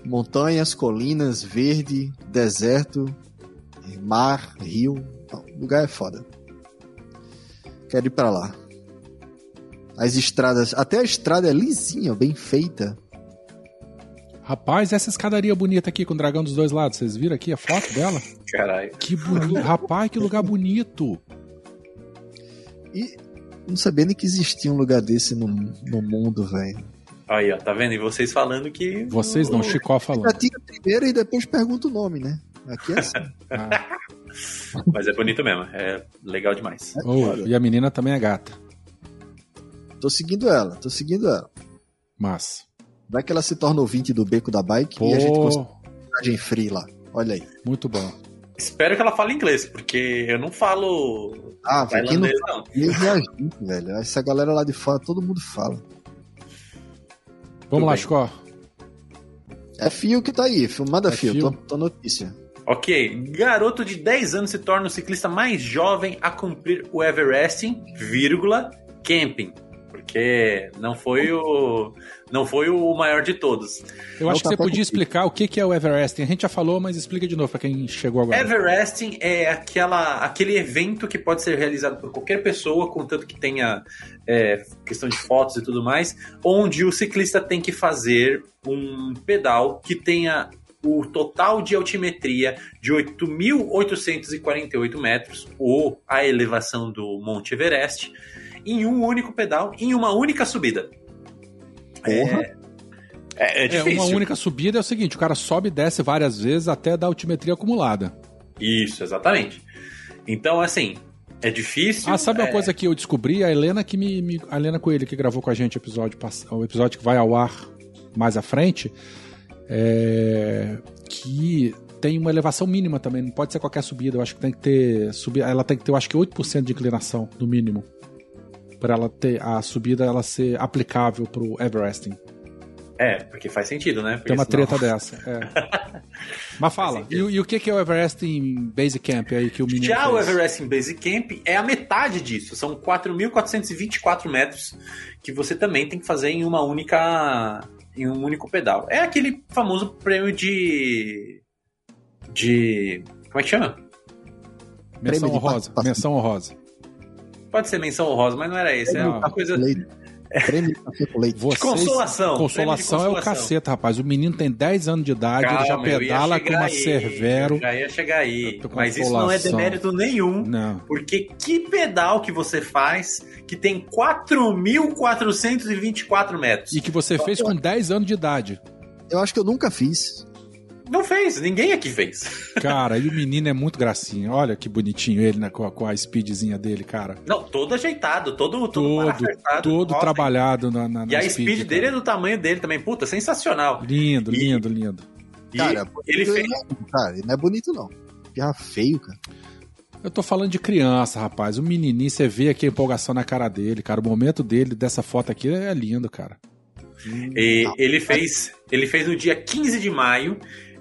Montanhas, colinas, verde, deserto, mar, rio. O lugar é foda. Quero ir para lá. As estradas, até a estrada é lisinha, bem feita. Rapaz, essa escadaria bonita aqui com o dragão dos dois lados, vocês viram aqui a foto dela? Caralho. Que bonito. Rapaz, que lugar bonito. E não sabia nem que existia um lugar desse no, no mundo, velho. Aí, ó, tá vendo? E vocês falando que. Vocês não, Chicó falando. Já tira primeiro e depois pergunta o nome, né? Aqui é assim. [LAUGHS] ah. Mas é bonito mesmo, é legal demais. Oh, e a menina também é gata. Tô seguindo ela, tô seguindo ela. Mas. Vai que ela se torna ouvinte do beco da bike Pô. e a gente consegue viagem free lá. Olha aí. Muito bom. Espero que ela fale inglês, porque eu não falo. Ah, aqui não, não. Gente, velho. Essa galera lá de fora, todo mundo fala. Vamos Tudo lá, Chico. É fio que tá aí, manda é fio, fio. Tô, tô notícia. Ok, garoto de 10 anos se torna o ciclista mais jovem a cumprir o Everesting, vírgula, camping. Porque não foi o não foi o maior de todos. Eu acho que você podia explicar o que é o Everesting. A gente já falou, mas explica de novo para quem chegou agora. Everesting é aquela, aquele evento que pode ser realizado por qualquer pessoa, contanto que tenha é, questão de fotos e tudo mais, onde o ciclista tem que fazer um pedal que tenha o total de altimetria de 8.848 metros, ou a elevação do Monte Everest, em um único pedal, em uma única subida. Porra. É, é, é, é, uma única subida é o seguinte: o cara sobe e desce várias vezes até dar altimetria acumulada. Isso, exatamente. Então, assim, é difícil. Ah, sabe é... uma coisa que eu descobri? A Helena que me, me, A Helena Coelho, que gravou com a gente o episódio, o episódio que vai ao ar mais à frente, é, que tem uma elevação mínima também. Não pode ser qualquer subida. Eu acho que tem que ter. Subir, ela tem que ter, eu acho que 8% de inclinação, no mínimo para ela ter a subida ela ser aplicável pro Everesting. É, porque faz sentido, né? Porque Tem uma senão... treta dessa. É. [LAUGHS] Mas fala, e, e, o que é o Everesting Base Camp aí que o menino Já fez? o Everesting Base Camp é a metade disso. São 4.424 metros que você também tem que fazer em uma única em um único pedal. É aquele famoso prêmio de de como é que chama? Menção honrosa. Menção honrosa. Pode ser menção honrosa, mas não era esse. É uma coisa. Prêmio leite. Vocês, consolação. Consolação é o caceta, rapaz. O menino tem 10 anos de idade, Calma, ele já pedala com uma aí, Cervero. Já ia chegar aí. Mas isso não é demérito nenhum. Não. Porque que pedal que você faz que tem 4.424 metros? E que você fez com 10 anos de idade. Eu acho que eu nunca fiz. Não fez, ninguém aqui fez. [LAUGHS] Cara, e o menino é muito gracinha. Olha que bonitinho ele né, com, a, com a speedzinha dele, cara. Não, todo ajeitado, todo todo todo, todo trabalhado na, na, E a speed, speed dele é do tamanho dele também. Puta, sensacional. Lindo, e, lindo, lindo. E Cara, ele fez. não é- Cara, ele não é bonito, não. Pirra feio, cara. Eu tô falando de criança, rapaz. O menininho, você vê aqui a empolgação na cara dele, cara. O momento dele dessa foto aqui é lindo, cara. E ele fez, ele fez no dia 15 de maio.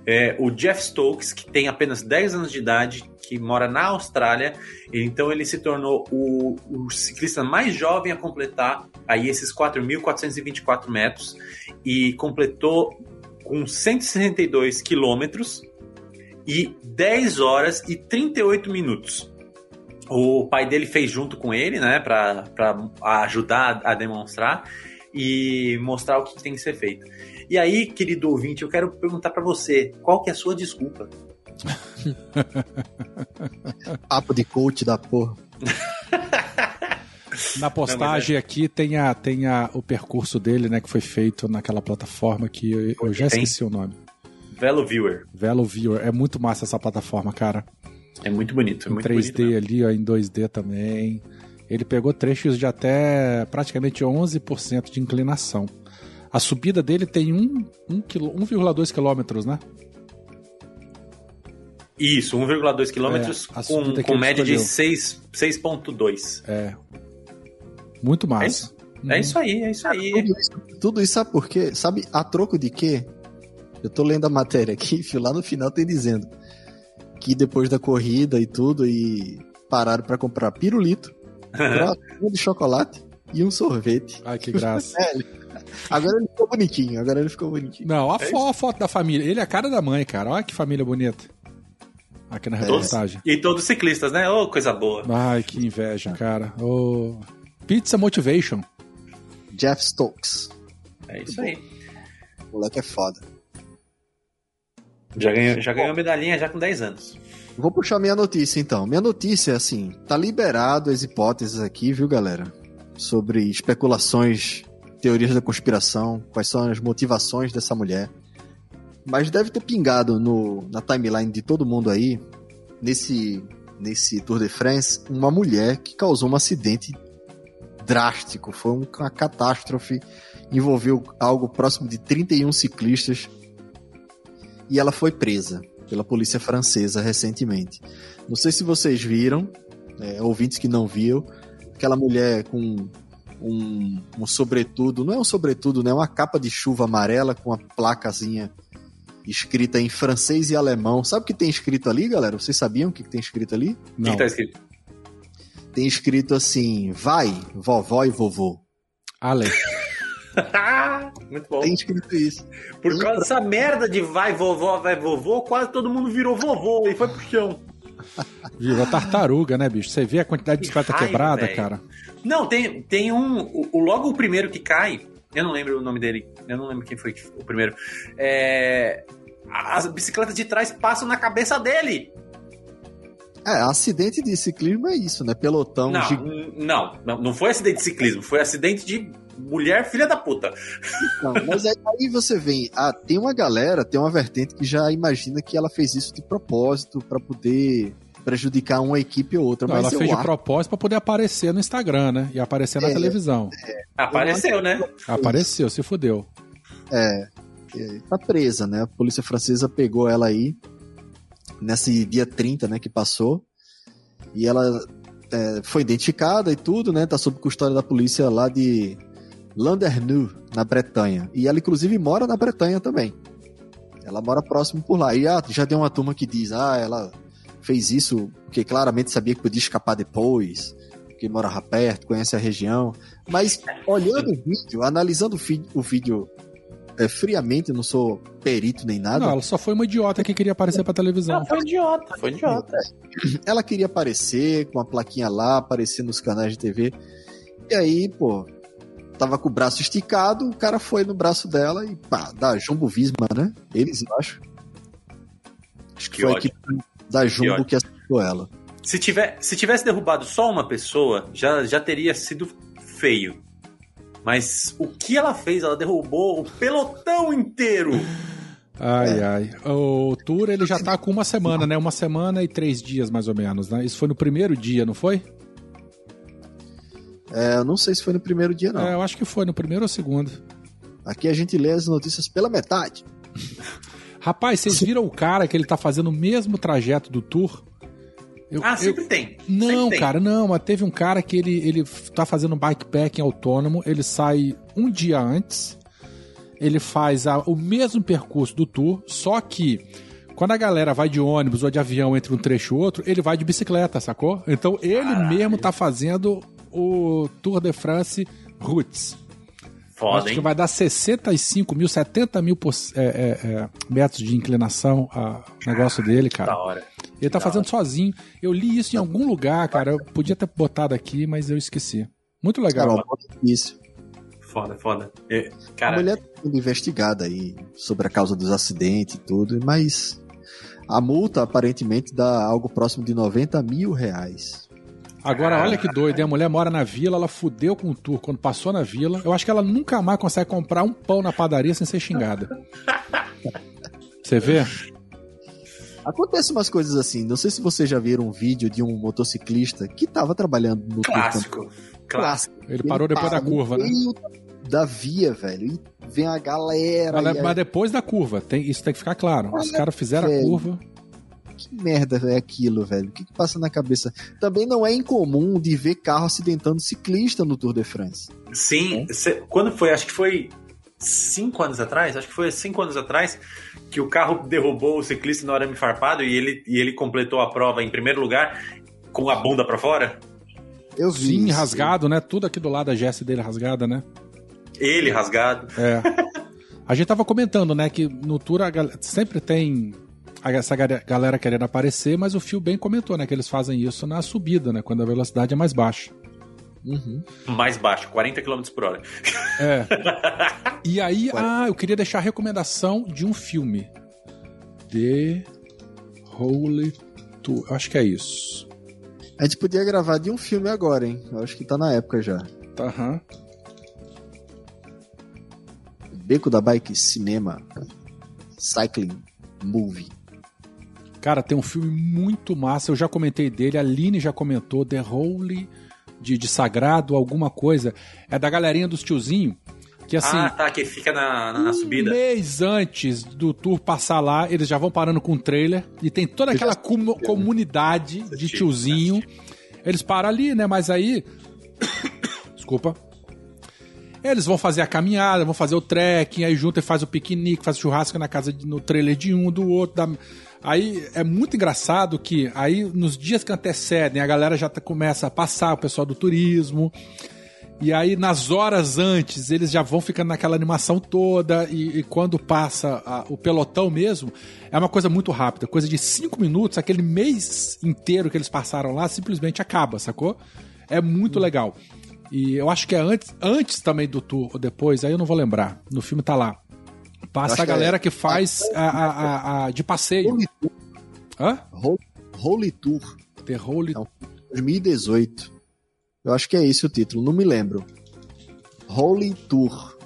É, o Jeff Stokes, que tem apenas 10 anos de idade, que mora na Austrália, então ele se tornou o, o ciclista mais jovem a completar aí esses 4.424 metros e completou com 162 quilômetros e 10 horas e 38 minutos. O pai dele fez junto com ele, né, para ajudar a demonstrar e mostrar o que tem que ser feito. E aí, querido ouvinte, eu quero perguntar para você, qual que é a sua desculpa? [LAUGHS] Papo de coach da porra. [LAUGHS] Na postagem aqui tem, a, tem a, o percurso dele, né, que foi feito naquela plataforma que eu, eu já Tem? esqueci o nome. Velo Viewer. Velo Viewer. É muito massa essa plataforma, cara. É muito bonito, é Em muito 3D bonito. ali, ó, em 2D também. Ele pegou trechos de até praticamente 11% de inclinação. A subida dele tem um, um quilo- 1,2 quilômetros, né? Isso, 1,2 quilômetros É, com, com média de escolheu. 6 6,2. É. Muito massa. Uhum. É isso aí, é isso aí. Tudo isso, tudo isso sabe por quê? Sabe a troco de quê? Eu tô lendo a matéria aqui, [LAUGHS] fio, lá no final tem dizendo que depois da corrida e tudo, e pararam pra comprar pirulito, de chocolate e um sorvete. Ai, que graça. [LAUGHS] Agora ele ficou bonitinho, agora ele ficou bonitinho. Não, a, É fo- a foto da família. Ele é a cara da mãe, cara. Olha que família bonita. Aqui na reportagem. e todos ciclistas, né? Ô, coisa boa. Ai, que inveja, cara. Ô, Pizza Motivation. Jeff Stokes. É isso aí. O moleque é foda. Já ganhou, já ganhou medalhinha já com 10 anos. Vou puxar minha notícia então. Minha notícia é assim: tá liberado as hipóteses aqui, viu, galera? Sobre especulações, teorias da conspiração, quais são as motivações dessa mulher. Mas deve ter pingado no, na timeline de todo mundo aí, nesse, nesse Tour de France, uma mulher que causou um acidente drástico. Foi um- uma catástrofe. Envolveu algo próximo de 31 ciclistas. E ela foi presa pela polícia francesa recentemente. Não sei se vocês viram, é, ouvintes que não viram, aquela mulher com um, um sobretudo, não é um sobretudo, né? É uma capa de chuva amarela com uma placazinha escrita em francês e alemão. Sabe o que tem escrito ali, galera? Vocês sabiam o que que tem escrito ali? O que, Não. que tá escrito? Tem escrito assim: vai, vovó e vovô. Ale. [LAUGHS] Muito bom. Tem escrito isso. Por causa dessa merda de vai vovó, vai vovô, quase todo mundo virou vovô e foi pro chão. Virou tartaruga, né, bicho? Você vê a quantidade de Que bicicleta raiva, quebrada, velho. cara. Não, tem, tem um. O, o- logo o primeiro que cai, eu não lembro o nome dele, eu não lembro quem foi que- o primeiro. É, as bicicletas de trás passam na cabeça dele. É, acidente de ciclismo é isso, né? Pelotão Não, n- não, não, não foi acidente de ciclismo, foi acidente de mulher filha da puta. Não, mas aí, aí você vem, ah, tem uma galera, tem uma vertente que já imagina que ela fez isso de propósito pra poder prejudicar uma equipe ou outra. Não, mas ela fez de propósito pra poder aparecer no Instagram, né? E aparecer na É. televisão. Apareceu, né? Apareceu, se fudeu. É, é, tá presa, né? A polícia francesa pegou ela aí nesse dia 30, né, que passou. E ela é, foi identificada e tudo, né? Tá sob custódia da polícia lá de Landerneau, na Bretanha. E ela, inclusive, mora na Bretanha também. Ela mora próximo por lá. E ah, já tem uma turma que diz, ah, ela fez isso porque claramente sabia que podia escapar depois, porque morava perto, conhece a região. Mas olhando o vídeo, analisando o, vídeo é, friamente, não sou perito nem nada, Não, ela só foi uma idiota que queria aparecer pra televisão. foi idiota, foi idiota. ela queria aparecer com a plaquinha lá, aparecer nos canais de TV. E aí, pô, tava com o braço esticado, o cara foi no braço dela e pá, da Jumbo Visma, né? Eles, eu acho. Acho que, Que foi a ódio. equipe da Jumbo ódio. que acertou ela. Se, tiver, se tivesse derrubado só uma pessoa, já, já teria sido feio. Mas o que ela fez? Ela derrubou o pelotão inteiro. Ai, ai. O tour ele já tá com uma semana, né? Uma semana e três dias, mais ou menos, né? Isso foi no primeiro dia, não foi? É, eu não sei se foi no primeiro dia, não. É, eu acho que foi no primeiro ou segundo. Aqui a gente lê as notícias pela metade. [LAUGHS] Rapaz, vocês viram o cara que ele tá fazendo o mesmo trajeto do tour? Eu, ah, sempre eu... tem. Não, sempre cara, tem. não. Mas teve um cara que ele, ele tá fazendo bikepacking autônomo. Ele sai um dia antes. Ele faz a, o mesmo percurso do tour, só que quando a galera vai de ônibus ou de avião entre um trecho e outro, ele vai de bicicleta, sacou? Então ele Caralho. mesmo tá fazendo o Tour de France Roots. Foda, Acho hein? que vai dar 65 mil, 70 mil por, é, é, é, metros de inclinação o negócio dele, cara. Da hora. Ele tá da fazendo hora. sozinho. Eu li isso em algum lugar, cara. Eu podia ter botado aqui, mas eu esqueci. Muito legal. Cara, isso. Foda, foda. É, cara, A mulher tá sendo investigada aí sobre a causa dos acidentes e tudo, mas a multa aparentemente dá algo próximo de 90 mil reais. Agora, olha que doido, hein? a mulher mora na vila, ela fudeu com o tour quando passou na vila. Eu acho que ela nunca mais consegue comprar um pão na padaria sem ser xingada. Você vê? Acontece umas coisas assim. Não sei se vocês já viram um vídeo de um motociclista que tava trabalhando no clássico. tour Clássico. Ele parou depois da curva, né? Da via, velho. E vem a galera. Mas, e mas aí- depois da curva, tem, isso tem que ficar claro. Os Olha, caras fizeram a velho. curva. Que merda é aquilo, velho? O que, que passa na cabeça? Também não é incomum de ver carro acidentando ciclista no Tour de France. Sim, cê- quando foi? Acho que foi cinco anos atrás. Acho que foi cinco anos atrás que o carro derrubou o ciclista no arame farpado e ele, e ele completou a prova em primeiro lugar com a bunda pra fora. Eu vi. Sim, isso. rasgado, né? Tudo aqui do lado da Jesse dele rasgada, né? Ele rasgado. É. A gente tava comentando, né, que no tour a sempre tem a- essa ga- galera querendo aparecer, mas o Fio bem comentou, né, que eles fazem isso na subida, né, quando a velocidade é mais baixa. Uhum. Mais baixo, 40 km por hora. É. [LAUGHS] E aí, ah, eu queria deixar a recomendação de um filme. The Holy Tour. Eu Acho que é isso. A gente podia gravar de um filme agora, hein? Eu acho que tá na época já. Tá, aham. Beco da Bike Cinema. Cycling Movie. Cara, tem um filme muito massa, eu já comentei dele, a Aline já comentou, The Holy de, de Sagrado, alguma coisa. É da galerinha dos tiozinho, que assim, ah, tá, que fica na, na, na um subida. mês antes do tour passar lá, eles já vão parando com o trailer e tem toda aquela comu- comunidade de tiozinho. Eles param ali, né? Mas aí. [COUGHS] Desculpa. Eles vão fazer a caminhada, vão fazer o trekking, aí junto e faz o piquenique, faz o churrasco na casa, de- no trailer de um, do outro. da- Aí é muito engraçado que aí nos dias que antecedem a galera já tá- começa a passar, o pessoal do turismo. E aí, nas horas antes, eles já vão ficando naquela animação toda. E, e quando passa a- o pelotão mesmo, é uma coisa muito rápida. Coisa de cinco minutos, aquele mês inteiro que eles passaram lá simplesmente acaba, sacou? É muito legal. E eu acho que é antes, antes também do tour ou depois, aí eu não vou lembrar. No filme tá lá. Passa a que é- galera que faz a, a- a- de passeio. Holy, Hã? Holy, Tour The Holy... Não. 2018. Eu acho que é esse o título, não me lembro. Holy Tour.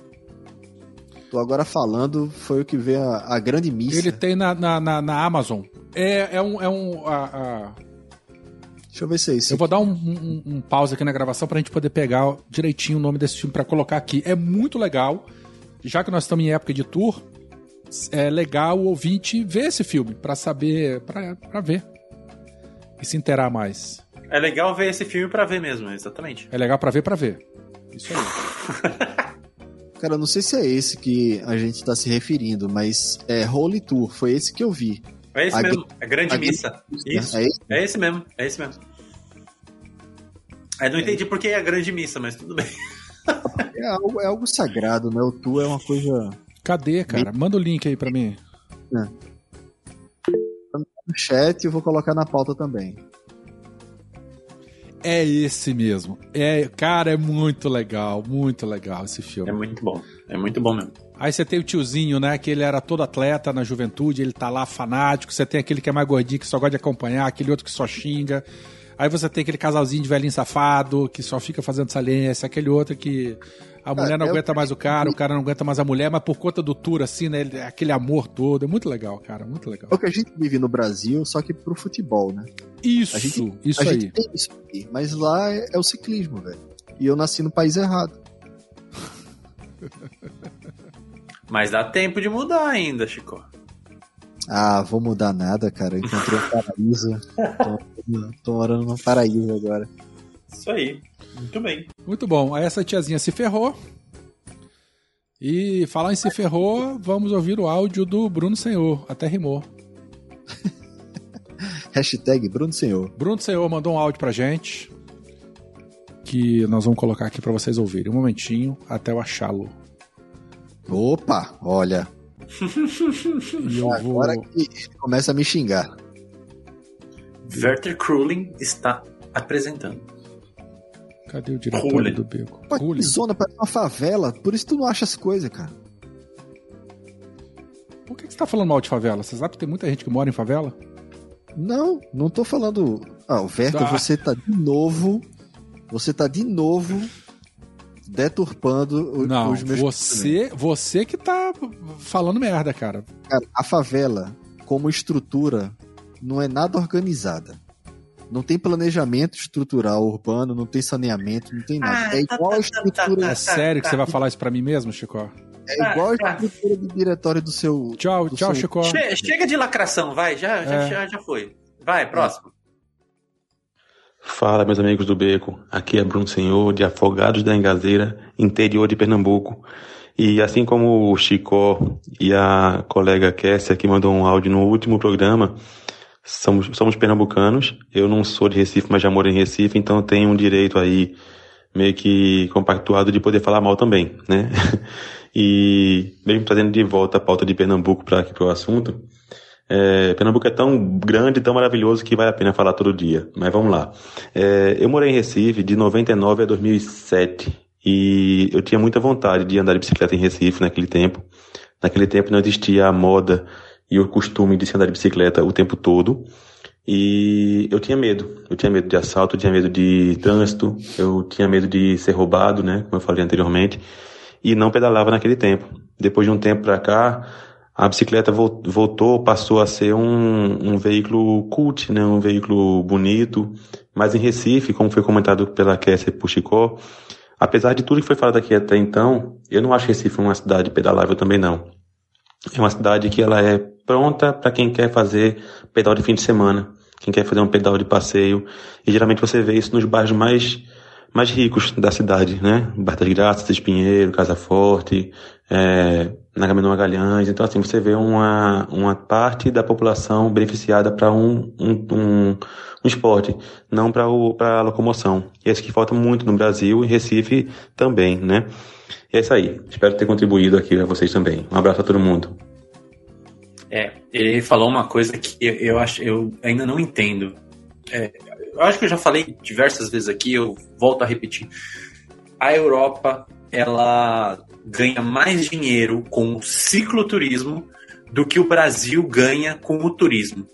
Tô agora falando, foi o que vê a, a grande missa. Ele tem na, na, na- na Amazon. É, é um. É um a- a- Deixa eu ver se é esse. Eu vou dar um, um, um pause aqui na gravação pra gente poder pegar direitinho o nome desse filme pra colocar aqui. É muito legal. Já que nós estamos em época de tour, é legal o ouvinte ver esse filme pra saber, pra pra ver e se interar mais. É legal ver esse filme pra ver mesmo, exatamente. É legal pra ver pra ver. Isso aí. [LAUGHS] Cara, eu não sei se é esse que a gente tá se referindo, mas é Holy Tour, foi esse que eu vi. É esse A mesmo, é grande a missa. Isso. É esse? É esse mesmo, é esse mesmo. Eu não entendi por que é a grande missa, mas tudo bem. É algo, é algo sagrado, né? O Tour é uma coisa. Cadê, cara? Manda o link aí pra mim. No chat eu vou colocar na pauta também. É esse mesmo. É, cara, é muito legal, muito legal esse filme. É muito bom. É muito bom mesmo. Aí você tem o tiozinho, né? Que ele era todo atleta na juventude, ele tá lá fanático. Você tem aquele que é mais gordinho, que só gosta de acompanhar, aquele outro que só xinga. Aí você tem aquele casalzinho de velhinho safado, que só fica fazendo saliência, aquele outro que a mulher não é o aguenta que- mais o cara, o cara não aguenta mais a mulher, mas por conta do tour, assim, né? ele- aquele amor todo. É muito legal, cara, muito legal. É o que a gente vive no Brasil, só que pro futebol, né? Isso, A gente- isso a aí. gente tem isso aqui, mas lá é, é o ciclismo, velho. E eu nasci no país errado. [LAUGHS] Mas dá tempo de mudar ainda, Chico. Ah, vou mudar nada, cara. Eu encontrei um paraíso. [LAUGHS] tô, tô morando num paraíso agora. Isso aí. Muito bem. Muito bom. Aí essa tiazinha se ferrou. E falar em se ferrou, vamos ouvir o áudio do Bruno Senhor. Até rimou. [LAUGHS] Hashtag Bruno Senhor. Bruno Senhor mandou um áudio pra gente. Que nós vamos colocar aqui pra vocês ouvirem. Um momentinho até eu achá-lo. Opa, olha. [LAUGHS] E eu vou... Agora que ele começa a me xingar. Werther Krulin está apresentando. Cadê o diretor do beco? Pô, zona parece uma favela, por isso tu não acha as coisas, cara. Por que que você tá falando mal de favela? Você sabe que tem muita gente que mora em favela? Não, não tô falando. Ah, o Werther, Ah. você tá de novo. Você tá de novo deturpando o- Não, os meus. você, você que tá falando merda, cara. Cara, a favela, como estrutura, não é nada organizada. Não tem planejamento estrutural urbano, não tem saneamento, não tem nada. Ah, é tá, igual tá, a tá, estrutura, É tá, sério que tá. você vai falar isso pra mim mesmo, Chico? é igual tá. a estrutura do diretório do seu. Tchau, do tchau, seu- Chico. Che- chega de lacração, vai. Já, já, É. já, já foi. Vai, próximo. Fala, meus amigos do Beco. Aqui é Bruno Senhor, de Afogados da Engazeira, interior de Pernambuco. E assim como o Chicó e a colega Kessia, que mandou um áudio no último programa, somos, somos pernambucanos. Eu não sou de Recife, mas já moro em Recife, então eu tenho um direito aí meio que compactuado de poder falar mal também, né? [LAUGHS] E mesmo trazendo de volta a pauta de Pernambuco para aqui para o assunto, é, Pernambuco é tão grande, tão maravilhoso que vale a pena falar todo dia. Mas vamos lá. É, eu morei em Recife de 99 a 2007 e eu tinha muita vontade de andar de bicicleta em Recife naquele tempo. Naquele tempo não existia a moda e o costume de se andar de bicicleta o tempo todo. E eu tinha medo. Eu tinha medo de assalto, eu tinha medo de trânsito, eu tinha medo de ser roubado, né? Como eu falei anteriormente. E não pedalava naquele tempo. Depois de um tempo pra cá, a bicicleta vol- voltou, passou a ser um, um veículo cult, né? Um veículo bonito. Mas em Recife, como foi comentado pela Kessia Chicó, apesar de tudo que foi falado aqui até então, eu não acho Recife uma cidade pedalável também não. É uma cidade que ela é pronta para quem quer fazer pedal de fim de semana, quem quer fazer um pedal de passeio. E geralmente você vê isso nos bairros mais mais ricos da cidade, né? Bairro das Graças, Espinheiro, Casa Forte, é, na Magalhães. Então, assim, você vê uma, uma parte da população beneficiada para um, um, um, um esporte, não para a locomoção. E é isso que falta muito no Brasil e Recife também, né? E é isso aí. Espero ter contribuído aqui a vocês também. Um abraço a todo mundo. É, ele falou uma coisa que eu, eu acho, eu ainda não entendo. É, eu acho que eu já falei diversas vezes aqui, eu volto a repetir. A Europa, ela ganha mais dinheiro com o cicloturismo do que o Brasil ganha com o turismo.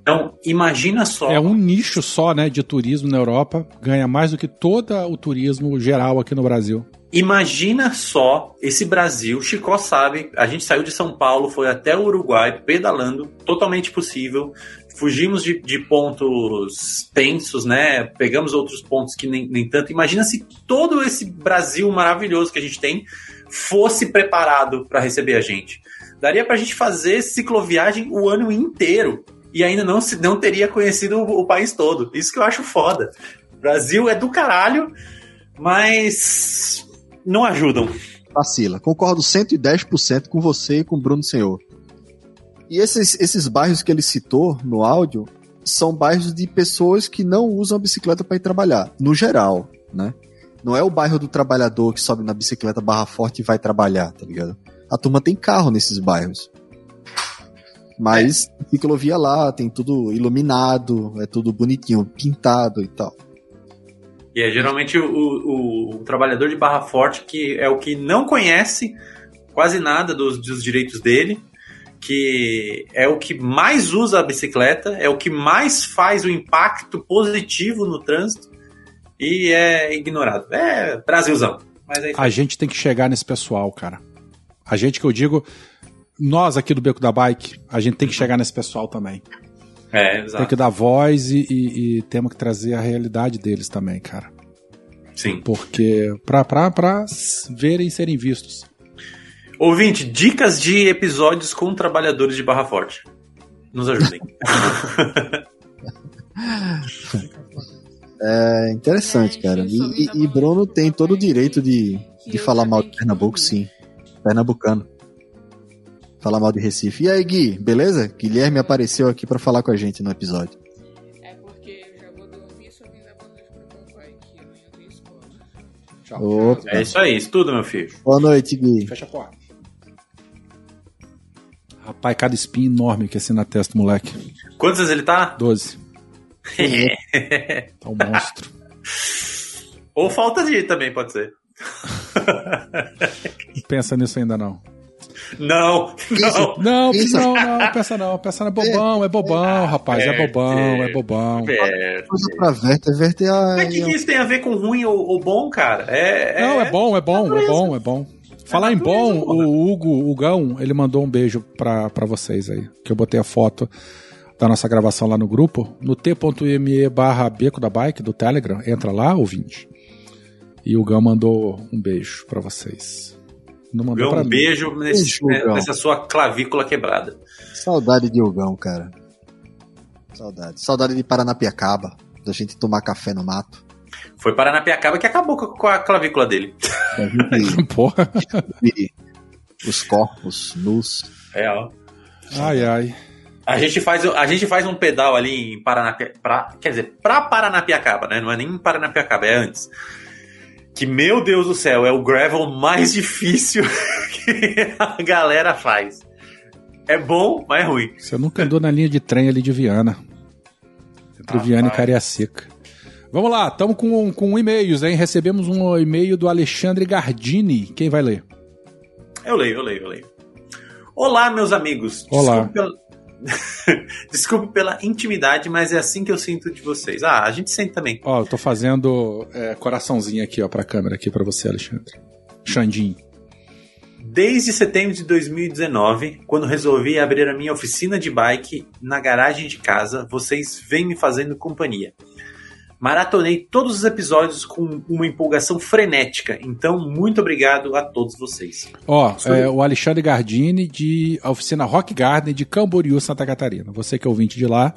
Então, imagina só. É um nicho só, né, de turismo na Europa. Ganha mais do que todo o turismo geral aqui no Brasil. Imagina só esse Brasil, Chicó sabe, a gente saiu de São Paulo, foi até o Uruguai pedalando, totalmente possível. Fugimos de, de pontos tensos, né? Pegamos outros pontos que nem, nem tanto. Imagina se todo esse Brasil maravilhoso que a gente tem fosse preparado para receber a gente. Daria pra gente fazer cicloviagem o ano inteiro e ainda não, se, não teria conhecido o, o país todo. Isso que eu acho foda. Brasil é do caralho, mas não ajudam. Vacila. Concordo 110% com você e com o Bruno Senhor. E esses, esses bairros que ele citou no áudio são bairros de pessoas que não usam a bicicleta para ir trabalhar, no geral, né? Não é o bairro do trabalhador que sobe na bicicleta barra forte e vai trabalhar, tá ligado? A turma tem carro nesses bairros. Mas É. ciclovia lá, tem tudo iluminado, é tudo bonitinho, pintado e tal. E é geralmente o, o- o trabalhador de Barra Forte que é o que não conhece quase nada dos, dos direitos dele, que é o que mais usa a bicicleta, é o que mais faz o impacto positivo no trânsito e é ignorado. É Brasilzão. Mas é A gente tem que chegar nesse pessoal, cara. A gente que eu digo, nós aqui do Beco da Bike, a gente tem que chegar nesse pessoal também. É, Tem exato. que dar voz e, e- e temos que trazer a realidade deles também, cara. Sim. Porque pra, pra, pra verem e serem vistos. Ouvinte, dicas de episódios com trabalhadores de Barra Forte. Nos ajudem. [LAUGHS] É interessante, cara. E, e, e Bruno tem todo o direito de, de falar mal de Pernambuco, sim. Pernambucano. Falar mal de Recife. E aí, Gui, beleza? Guilherme apareceu aqui pra falar com a gente no episódio. É porque eu já vou dormir só vim dar boa noite pro papai, que amanhã tem escola. Tchau. Opa. É isso aí, estudo, meu filho. Boa noite, Gui. Fecha a porta. Rapaz, cada espinho enorme que assim na testa, moleque. Quantas ele tá? 12. [LAUGHS] Tá um monstro. Ou falta de também, pode ser. Não pensa nisso ainda não. Não, não. Não, Isso. não, não, pensa não. Pensa não, é bobão, é bobão, rapaz. É bobão, é bobão. É, Coisa pra Verta, Verta é a. Mas o que, que isso tem a ver com ruim ou, ou bom, cara? É, Não, é bom, é bom, é bom, é bom. Falar em bom, o Hugo, o Gão, ele mandou um beijo pra, pra vocês aí. Que eu botei a foto da nossa gravação lá no grupo. No t.me barra beco da bike do Telegram. Entra lá, ouvinte. E o Gão mandou um beijo pra vocês. Não mandou pra Um mim. beijo nesse- Beijo, Gão. nessa sua clavícula quebrada. Saudade de Hugão, cara. Saudade. Saudade de Paranapiacaba. Da gente tomar café no mato. Foi Paranapiacaba que acabou com a clavícula dele. Gente [LAUGHS] Porra. os corpos nus. Real. Ai, ai. A gente faz, a gente faz um pedal ali em Paranapiacaba. Quer dizer, pra Paranapiacaba, né? Não é nem em Paranapiacaba, é antes. Que, meu Deus do céu, é o gravel mais [LAUGHS] difícil que a galera faz. É bom, mas é ruim. Você nunca andou na linha de trem ali de Viana. Entre Rapaz. Viana e Cariacica. Vamos lá, estamos com, com e-mails, hein? Recebemos um e-mail do Alexandre Gardini. Quem vai ler? Eu leio, eu leio, eu leio. Olá, meus amigos. Olá. Desculpe pela... [LAUGHS] Desculpe pela intimidade, mas é assim que eu sinto de vocês. Ah, a gente sente também. Ó, eu tô fazendo é, coraçãozinho aqui, ó, pra câmera aqui pra você, Alexandre. Xandinho. Desde setembro de 2019, quando resolvi abrir a minha oficina de bike na garagem de casa, vocês vêm me fazendo companhia. Maratonei todos os episódios com uma empolgação frenética, então muito obrigado a todos vocês. Ó, Sobre- é, o Alexandre Gardini de a oficina Rock Garden de Camboriú, Santa Catarina. Você que é ouvinte de lá,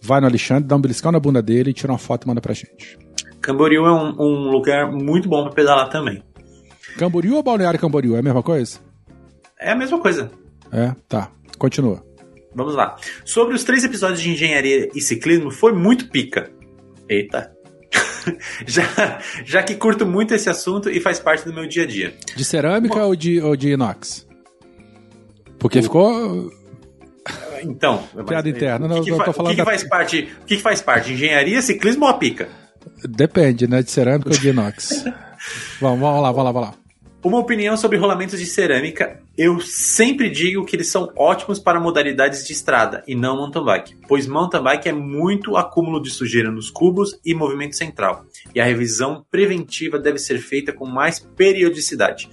vai no Alexandre, dá um beliscão na bunda dele, tira uma foto e manda pra gente. Camboriú é um, um lugar muito bom para pedalar também. Camboriú ou Balneário Camboriú? É a mesma coisa? É a mesma coisa. É, tá. Continua. Vamos lá. Sobre os três episódios de engenharia e ciclismo, foi muito pica. Eita. [LAUGHS] já, já que curto muito esse assunto e faz parte do meu dia a dia. De cerâmica ou de, ou de inox? Porque ficou. Então, Piada interna, não, o que, que, fa- falando o que, que da- faz parte? O que, que faz parte? Engenharia, ciclismo ou a pica? Depende, né? De cerâmica ou de inox. [LAUGHS] vamos, vamos lá, vamos lá, vamos lá. Uma opinião sobre rolamentos de cerâmica. Eu sempre digo que eles são ótimos para modalidades de estrada e não mountain bike, pois mountain bike é muito acúmulo de sujeira nos cubos e movimento central, e a revisão preventiva deve ser feita com mais periodicidade.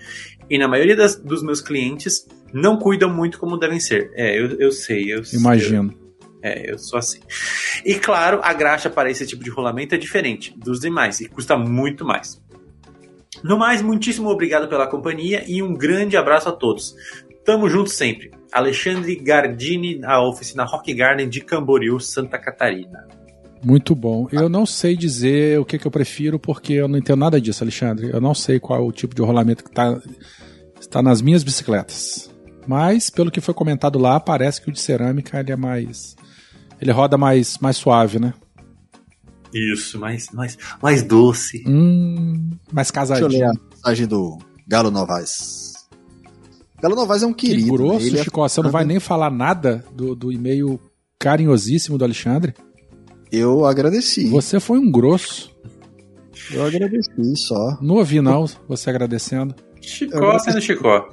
E na maioria das- dos meus clientes não cuidam muito como devem ser. É, eu, eu sei, eu Imagino. É, eu sou assim. E claro, a graxa para esse tipo de rolamento é diferente dos demais e custa muito mais. No mais, muitíssimo obrigado pela companhia e um grande abraço a todos. Tamo junto sempre. Alexandre Gardini, a oficina Rock Garden de Camboriú, Santa Catarina. Muito bom. Eu não sei dizer o que, que eu prefiro, porque eu não entendo nada disso, Alexandre. Eu não sei qual é o tipo de rolamento que tá, está nas minhas bicicletas. Mas, pelo que foi comentado lá, parece que o de cerâmica ele é mais. Ele roda mais, mais suave, né? Isso, mais, mais, mais doce. Hum, mais Deixa eu ler casadinho. a mensagem do Galo Novaes. Galo Novaes é um Que querido. grosso, ele é Chico. Você não vai nem falar nada do, do e-mail carinhosíssimo do Alexandre? Eu agradeci. Você foi um grosso. Eu agradeci só. Não ouvi, não, você agradecendo. Chicó sendo Chicó.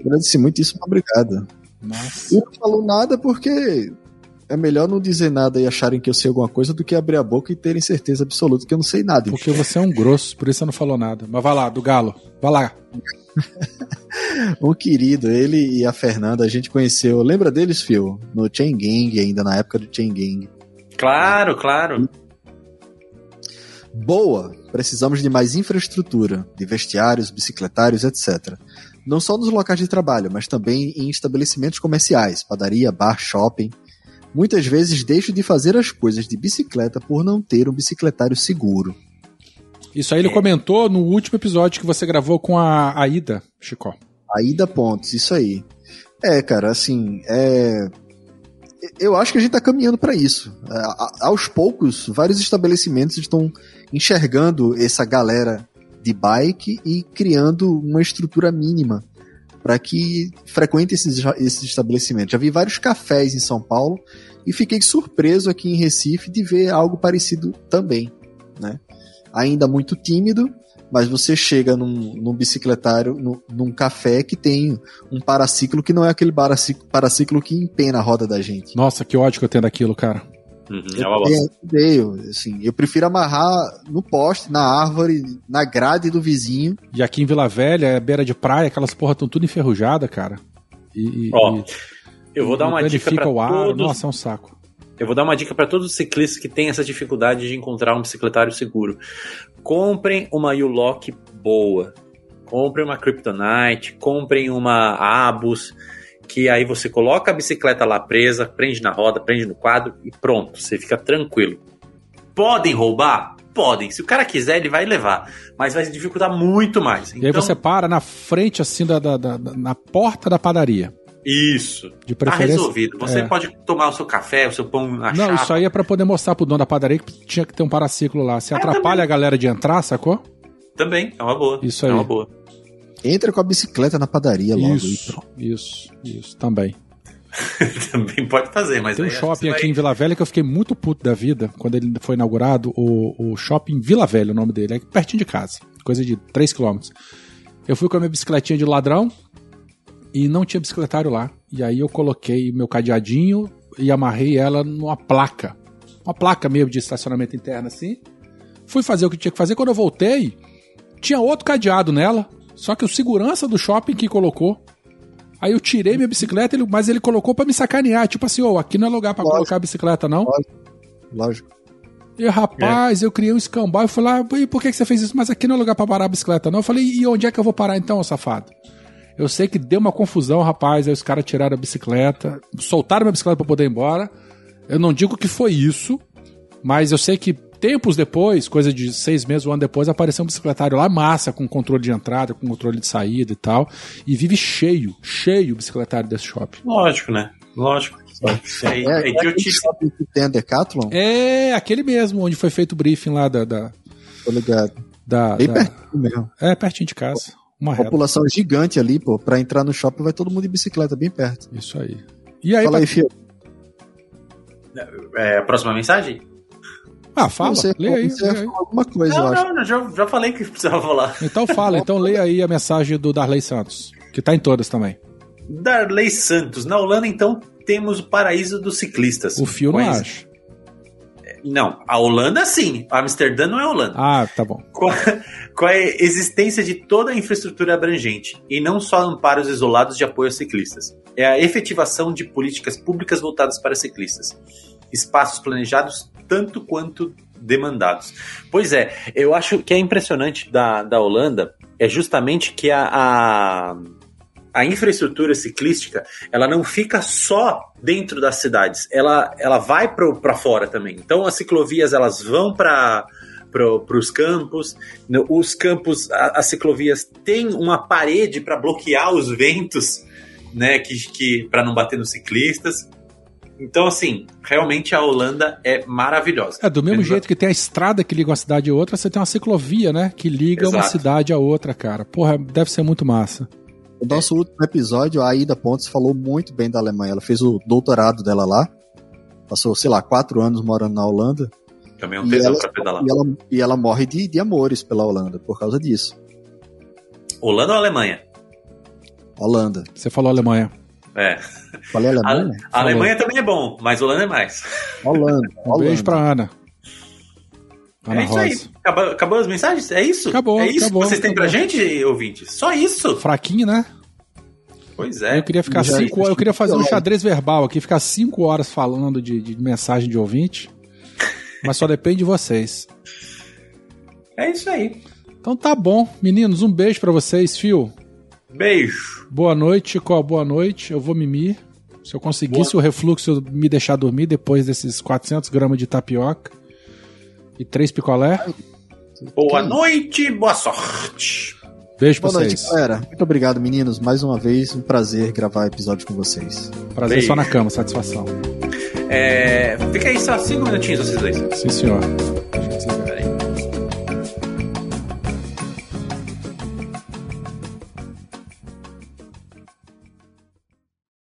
Agradeci muito isso, obrigado. Nossa. E não falou nada porque é melhor não dizer nada e acharem que eu sei alguma coisa do que abrir a boca e terem certeza absoluta que eu não sei nada. Porque você é um grosso, por isso você não falou nada. Mas vai lá, do Galo. Vai lá. [LAUGHS] Um querido, ele e a Fernanda, a gente conheceu. Lembra deles, Phil? No Chain Gang, ainda na época do Chain Gang. Claro, claro. Boa! Precisamos de mais infraestrutura, de vestiários, bicicletários, etc. não só nos locais de trabalho, mas também em estabelecimentos comerciais, padaria, bar, shopping. Muitas vezes deixo de fazer as coisas de bicicleta por não ter um bicicletário seguro. Isso aí ele comentou no último episódio que você gravou com a Aida, Chico. Aida Pontes, isso aí. É, cara, assim, é... eu acho que a gente tá caminhando para isso. É, aos poucos, vários estabelecimentos estão enxergando essa galera de bike e criando uma estrutura mínima para que frequente esses, esses estabelecimentos. Já vi vários cafés em São Paulo e fiquei surpreso aqui em Recife de ver algo parecido também, né? Ainda muito tímido, mas você chega num, num bicicletário, num, num, café que tem um paraciclo que não é aquele paraciclo, paraciclo que empena a roda da gente. Nossa, que ódio que eu tenho daquilo, cara. Uhum, é uma eu, odeio, assim, eu prefiro amarrar no poste, na árvore, na grade do vizinho. E aqui em Vila Velha, é beira de praia, aquelas porra estão tudo enferrujada, cara. E, Ó, e, eu vou dar uma dica para o ar, todos... Nossa, é um saco. Eu vou dar uma dica para todos os ciclistas que têm essa dificuldade de encontrar um bicicletário seguro. Comprem uma U-Lock boa. Comprem uma Kryptonite, comprem uma Abus, que aí você coloca a bicicleta lá presa, prende na roda, prende no quadro e pronto, você fica tranquilo. Podem roubar? Podem. Se o cara quiser, ele vai levar. Mas vai dificultar muito mais. E então... aí você para na frente, assim, da, da, da, na porta da padaria. Isso. De preferência. Tá resolvido. Você é. pode tomar o seu café, o seu pão na Não, chapa. isso aí é para poder mostrar pro dono da padaria que tinha que ter um paraciclo lá. Se é, atrapalha também. a galera de entrar, sacou? Também, é uma boa. Isso aí. É uma boa. Entra com a bicicleta na padaria logo. Isso, isso, isso, também. [LAUGHS] também pode fazer, mas Tem um shopping aqui vai... em Vila Velha que eu fiquei muito puto da vida quando ele foi inaugurado, o, o shopping Vila Velha, o nome dele, é pertinho de casa, coisa de 3 km. Eu fui com a minha bicicletinha de ladrão, e não tinha bicicletário lá. E aí eu coloquei meu cadeadinho e amarrei ela numa placa. Uma placa mesmo de estacionamento interno assim. Fui fazer o que tinha que fazer. Quando eu voltei, tinha outro cadeado nela. Só que o segurança do shopping que colocou. Aí eu tirei minha bicicleta, mas ele colocou para me sacanear. Tipo assim, ô, oh, aqui não é lugar para colocar a bicicleta, não. Lógico. E rapaz, é. eu criei um escambau e falei, ah, e por que você fez isso? Mas aqui não é lugar para parar a bicicleta, não. Eu falei, e onde é que eu vou parar então, safado? Eu sei que deu uma confusão, rapaz. Aí os caras tiraram a bicicleta, soltaram a bicicleta para poder ir embora. Eu não digo que foi isso, mas eu sei que tempos depois, coisa de seis meses, um ano depois, apareceu um bicicletário lá massa, com controle de entrada, com controle de saída e tal. E vive cheio, cheio o bicicletário desse shopping. Lógico, né? Lógico. É, é, é, é que tem a Decathlon? É, aquele mesmo, onde foi feito o briefing lá da. da Tô ligado. Da, Bem da, pertinho mesmo. É, pertinho de casa. Uma população reta. gigante ali, pô. Pra entrar no shopping vai todo mundo de bicicleta, bem perto. Isso aí. E aí, Fala aí, Fio. É, a próxima mensagem? Ah, fala. Você, lê aí. Você lê aí. alguma coisa, não, eu acho. Não, já, já falei que [LAUGHS] precisava falar. Então fala, então leia aí a mensagem do Darley Santos, que tá em todas também. Darley Santos. Na Holanda, então, temos o paraíso dos ciclistas. O Fio não acha. Não, a Holanda sim. Amsterdã não é Holanda. Ah, tá bom. Com a, com a existência de toda a infraestrutura abrangente e não só amparos isolados de apoio a ciclistas. É a efetivação de políticas públicas voltadas para ciclistas. Espaços planejados tanto quanto demandados. Pois é, eu acho que é impressionante da, da Holanda é justamente que a, a a infraestrutura ciclística ela não fica só dentro das cidades, ela, ela vai para fora também. Então as ciclovias elas vão para para os campos. Os campos, as ciclovias têm uma parede para bloquear os ventos, né, que, que para não bater nos ciclistas. Então, assim, realmente a Holanda é maravilhosa. É, do mesmo jeito que tem a estrada que liga uma cidade a outra, você tem uma ciclovia, né? Que liga Exato. uma cidade a outra, cara. Porra, deve ser muito massa. O nosso é. último episódio, a Aida Pontes falou muito bem da Alemanha. Ela fez o doutorado dela lá. Passou, sei lá, quatro anos morando na Holanda. Também é um tesão pra pedalar. E ela, e ela morre de, de amores pela Holanda por causa disso. Holanda ou Alemanha? Holanda. Você falou Alemanha. É. Falei Alemanha? A, a Alemanha também é bom, mas Holanda é mais. Holanda. Um Holanda. beijo pra Ana. Ana é isso Rosa. aí. Acabou, acabou, as mensagens? É isso? Acabou. É isso acabou, que vocês têm acabou. pra gente, ouvintes? Só isso? Fraquinho, né? Pois é. Eu queria ficar Já cinco horas, eu queria fazer um xadrez verbal aqui, ficar cinco horas falando de, de mensagem de ouvinte. mas só depende de vocês. É isso aí. Então tá bom, meninos, um beijo para vocês, Fio. Beijo. Boa noite, Chico. Boa noite. Eu vou mimir. Se eu conseguisse boa. o refluxo me deixar dormir depois desses 400 gramas de tapioca e três picolé. Boa noite, boa sorte. Beijo pra Boa vocês. noite, galera. Muito obrigado, meninos. Mais uma vez, um prazer gravar episódio com vocês. Prazer Beijo. só na cama, satisfação. É, fica aí só cinco minutinhos, vocês dois. Sim, senhor.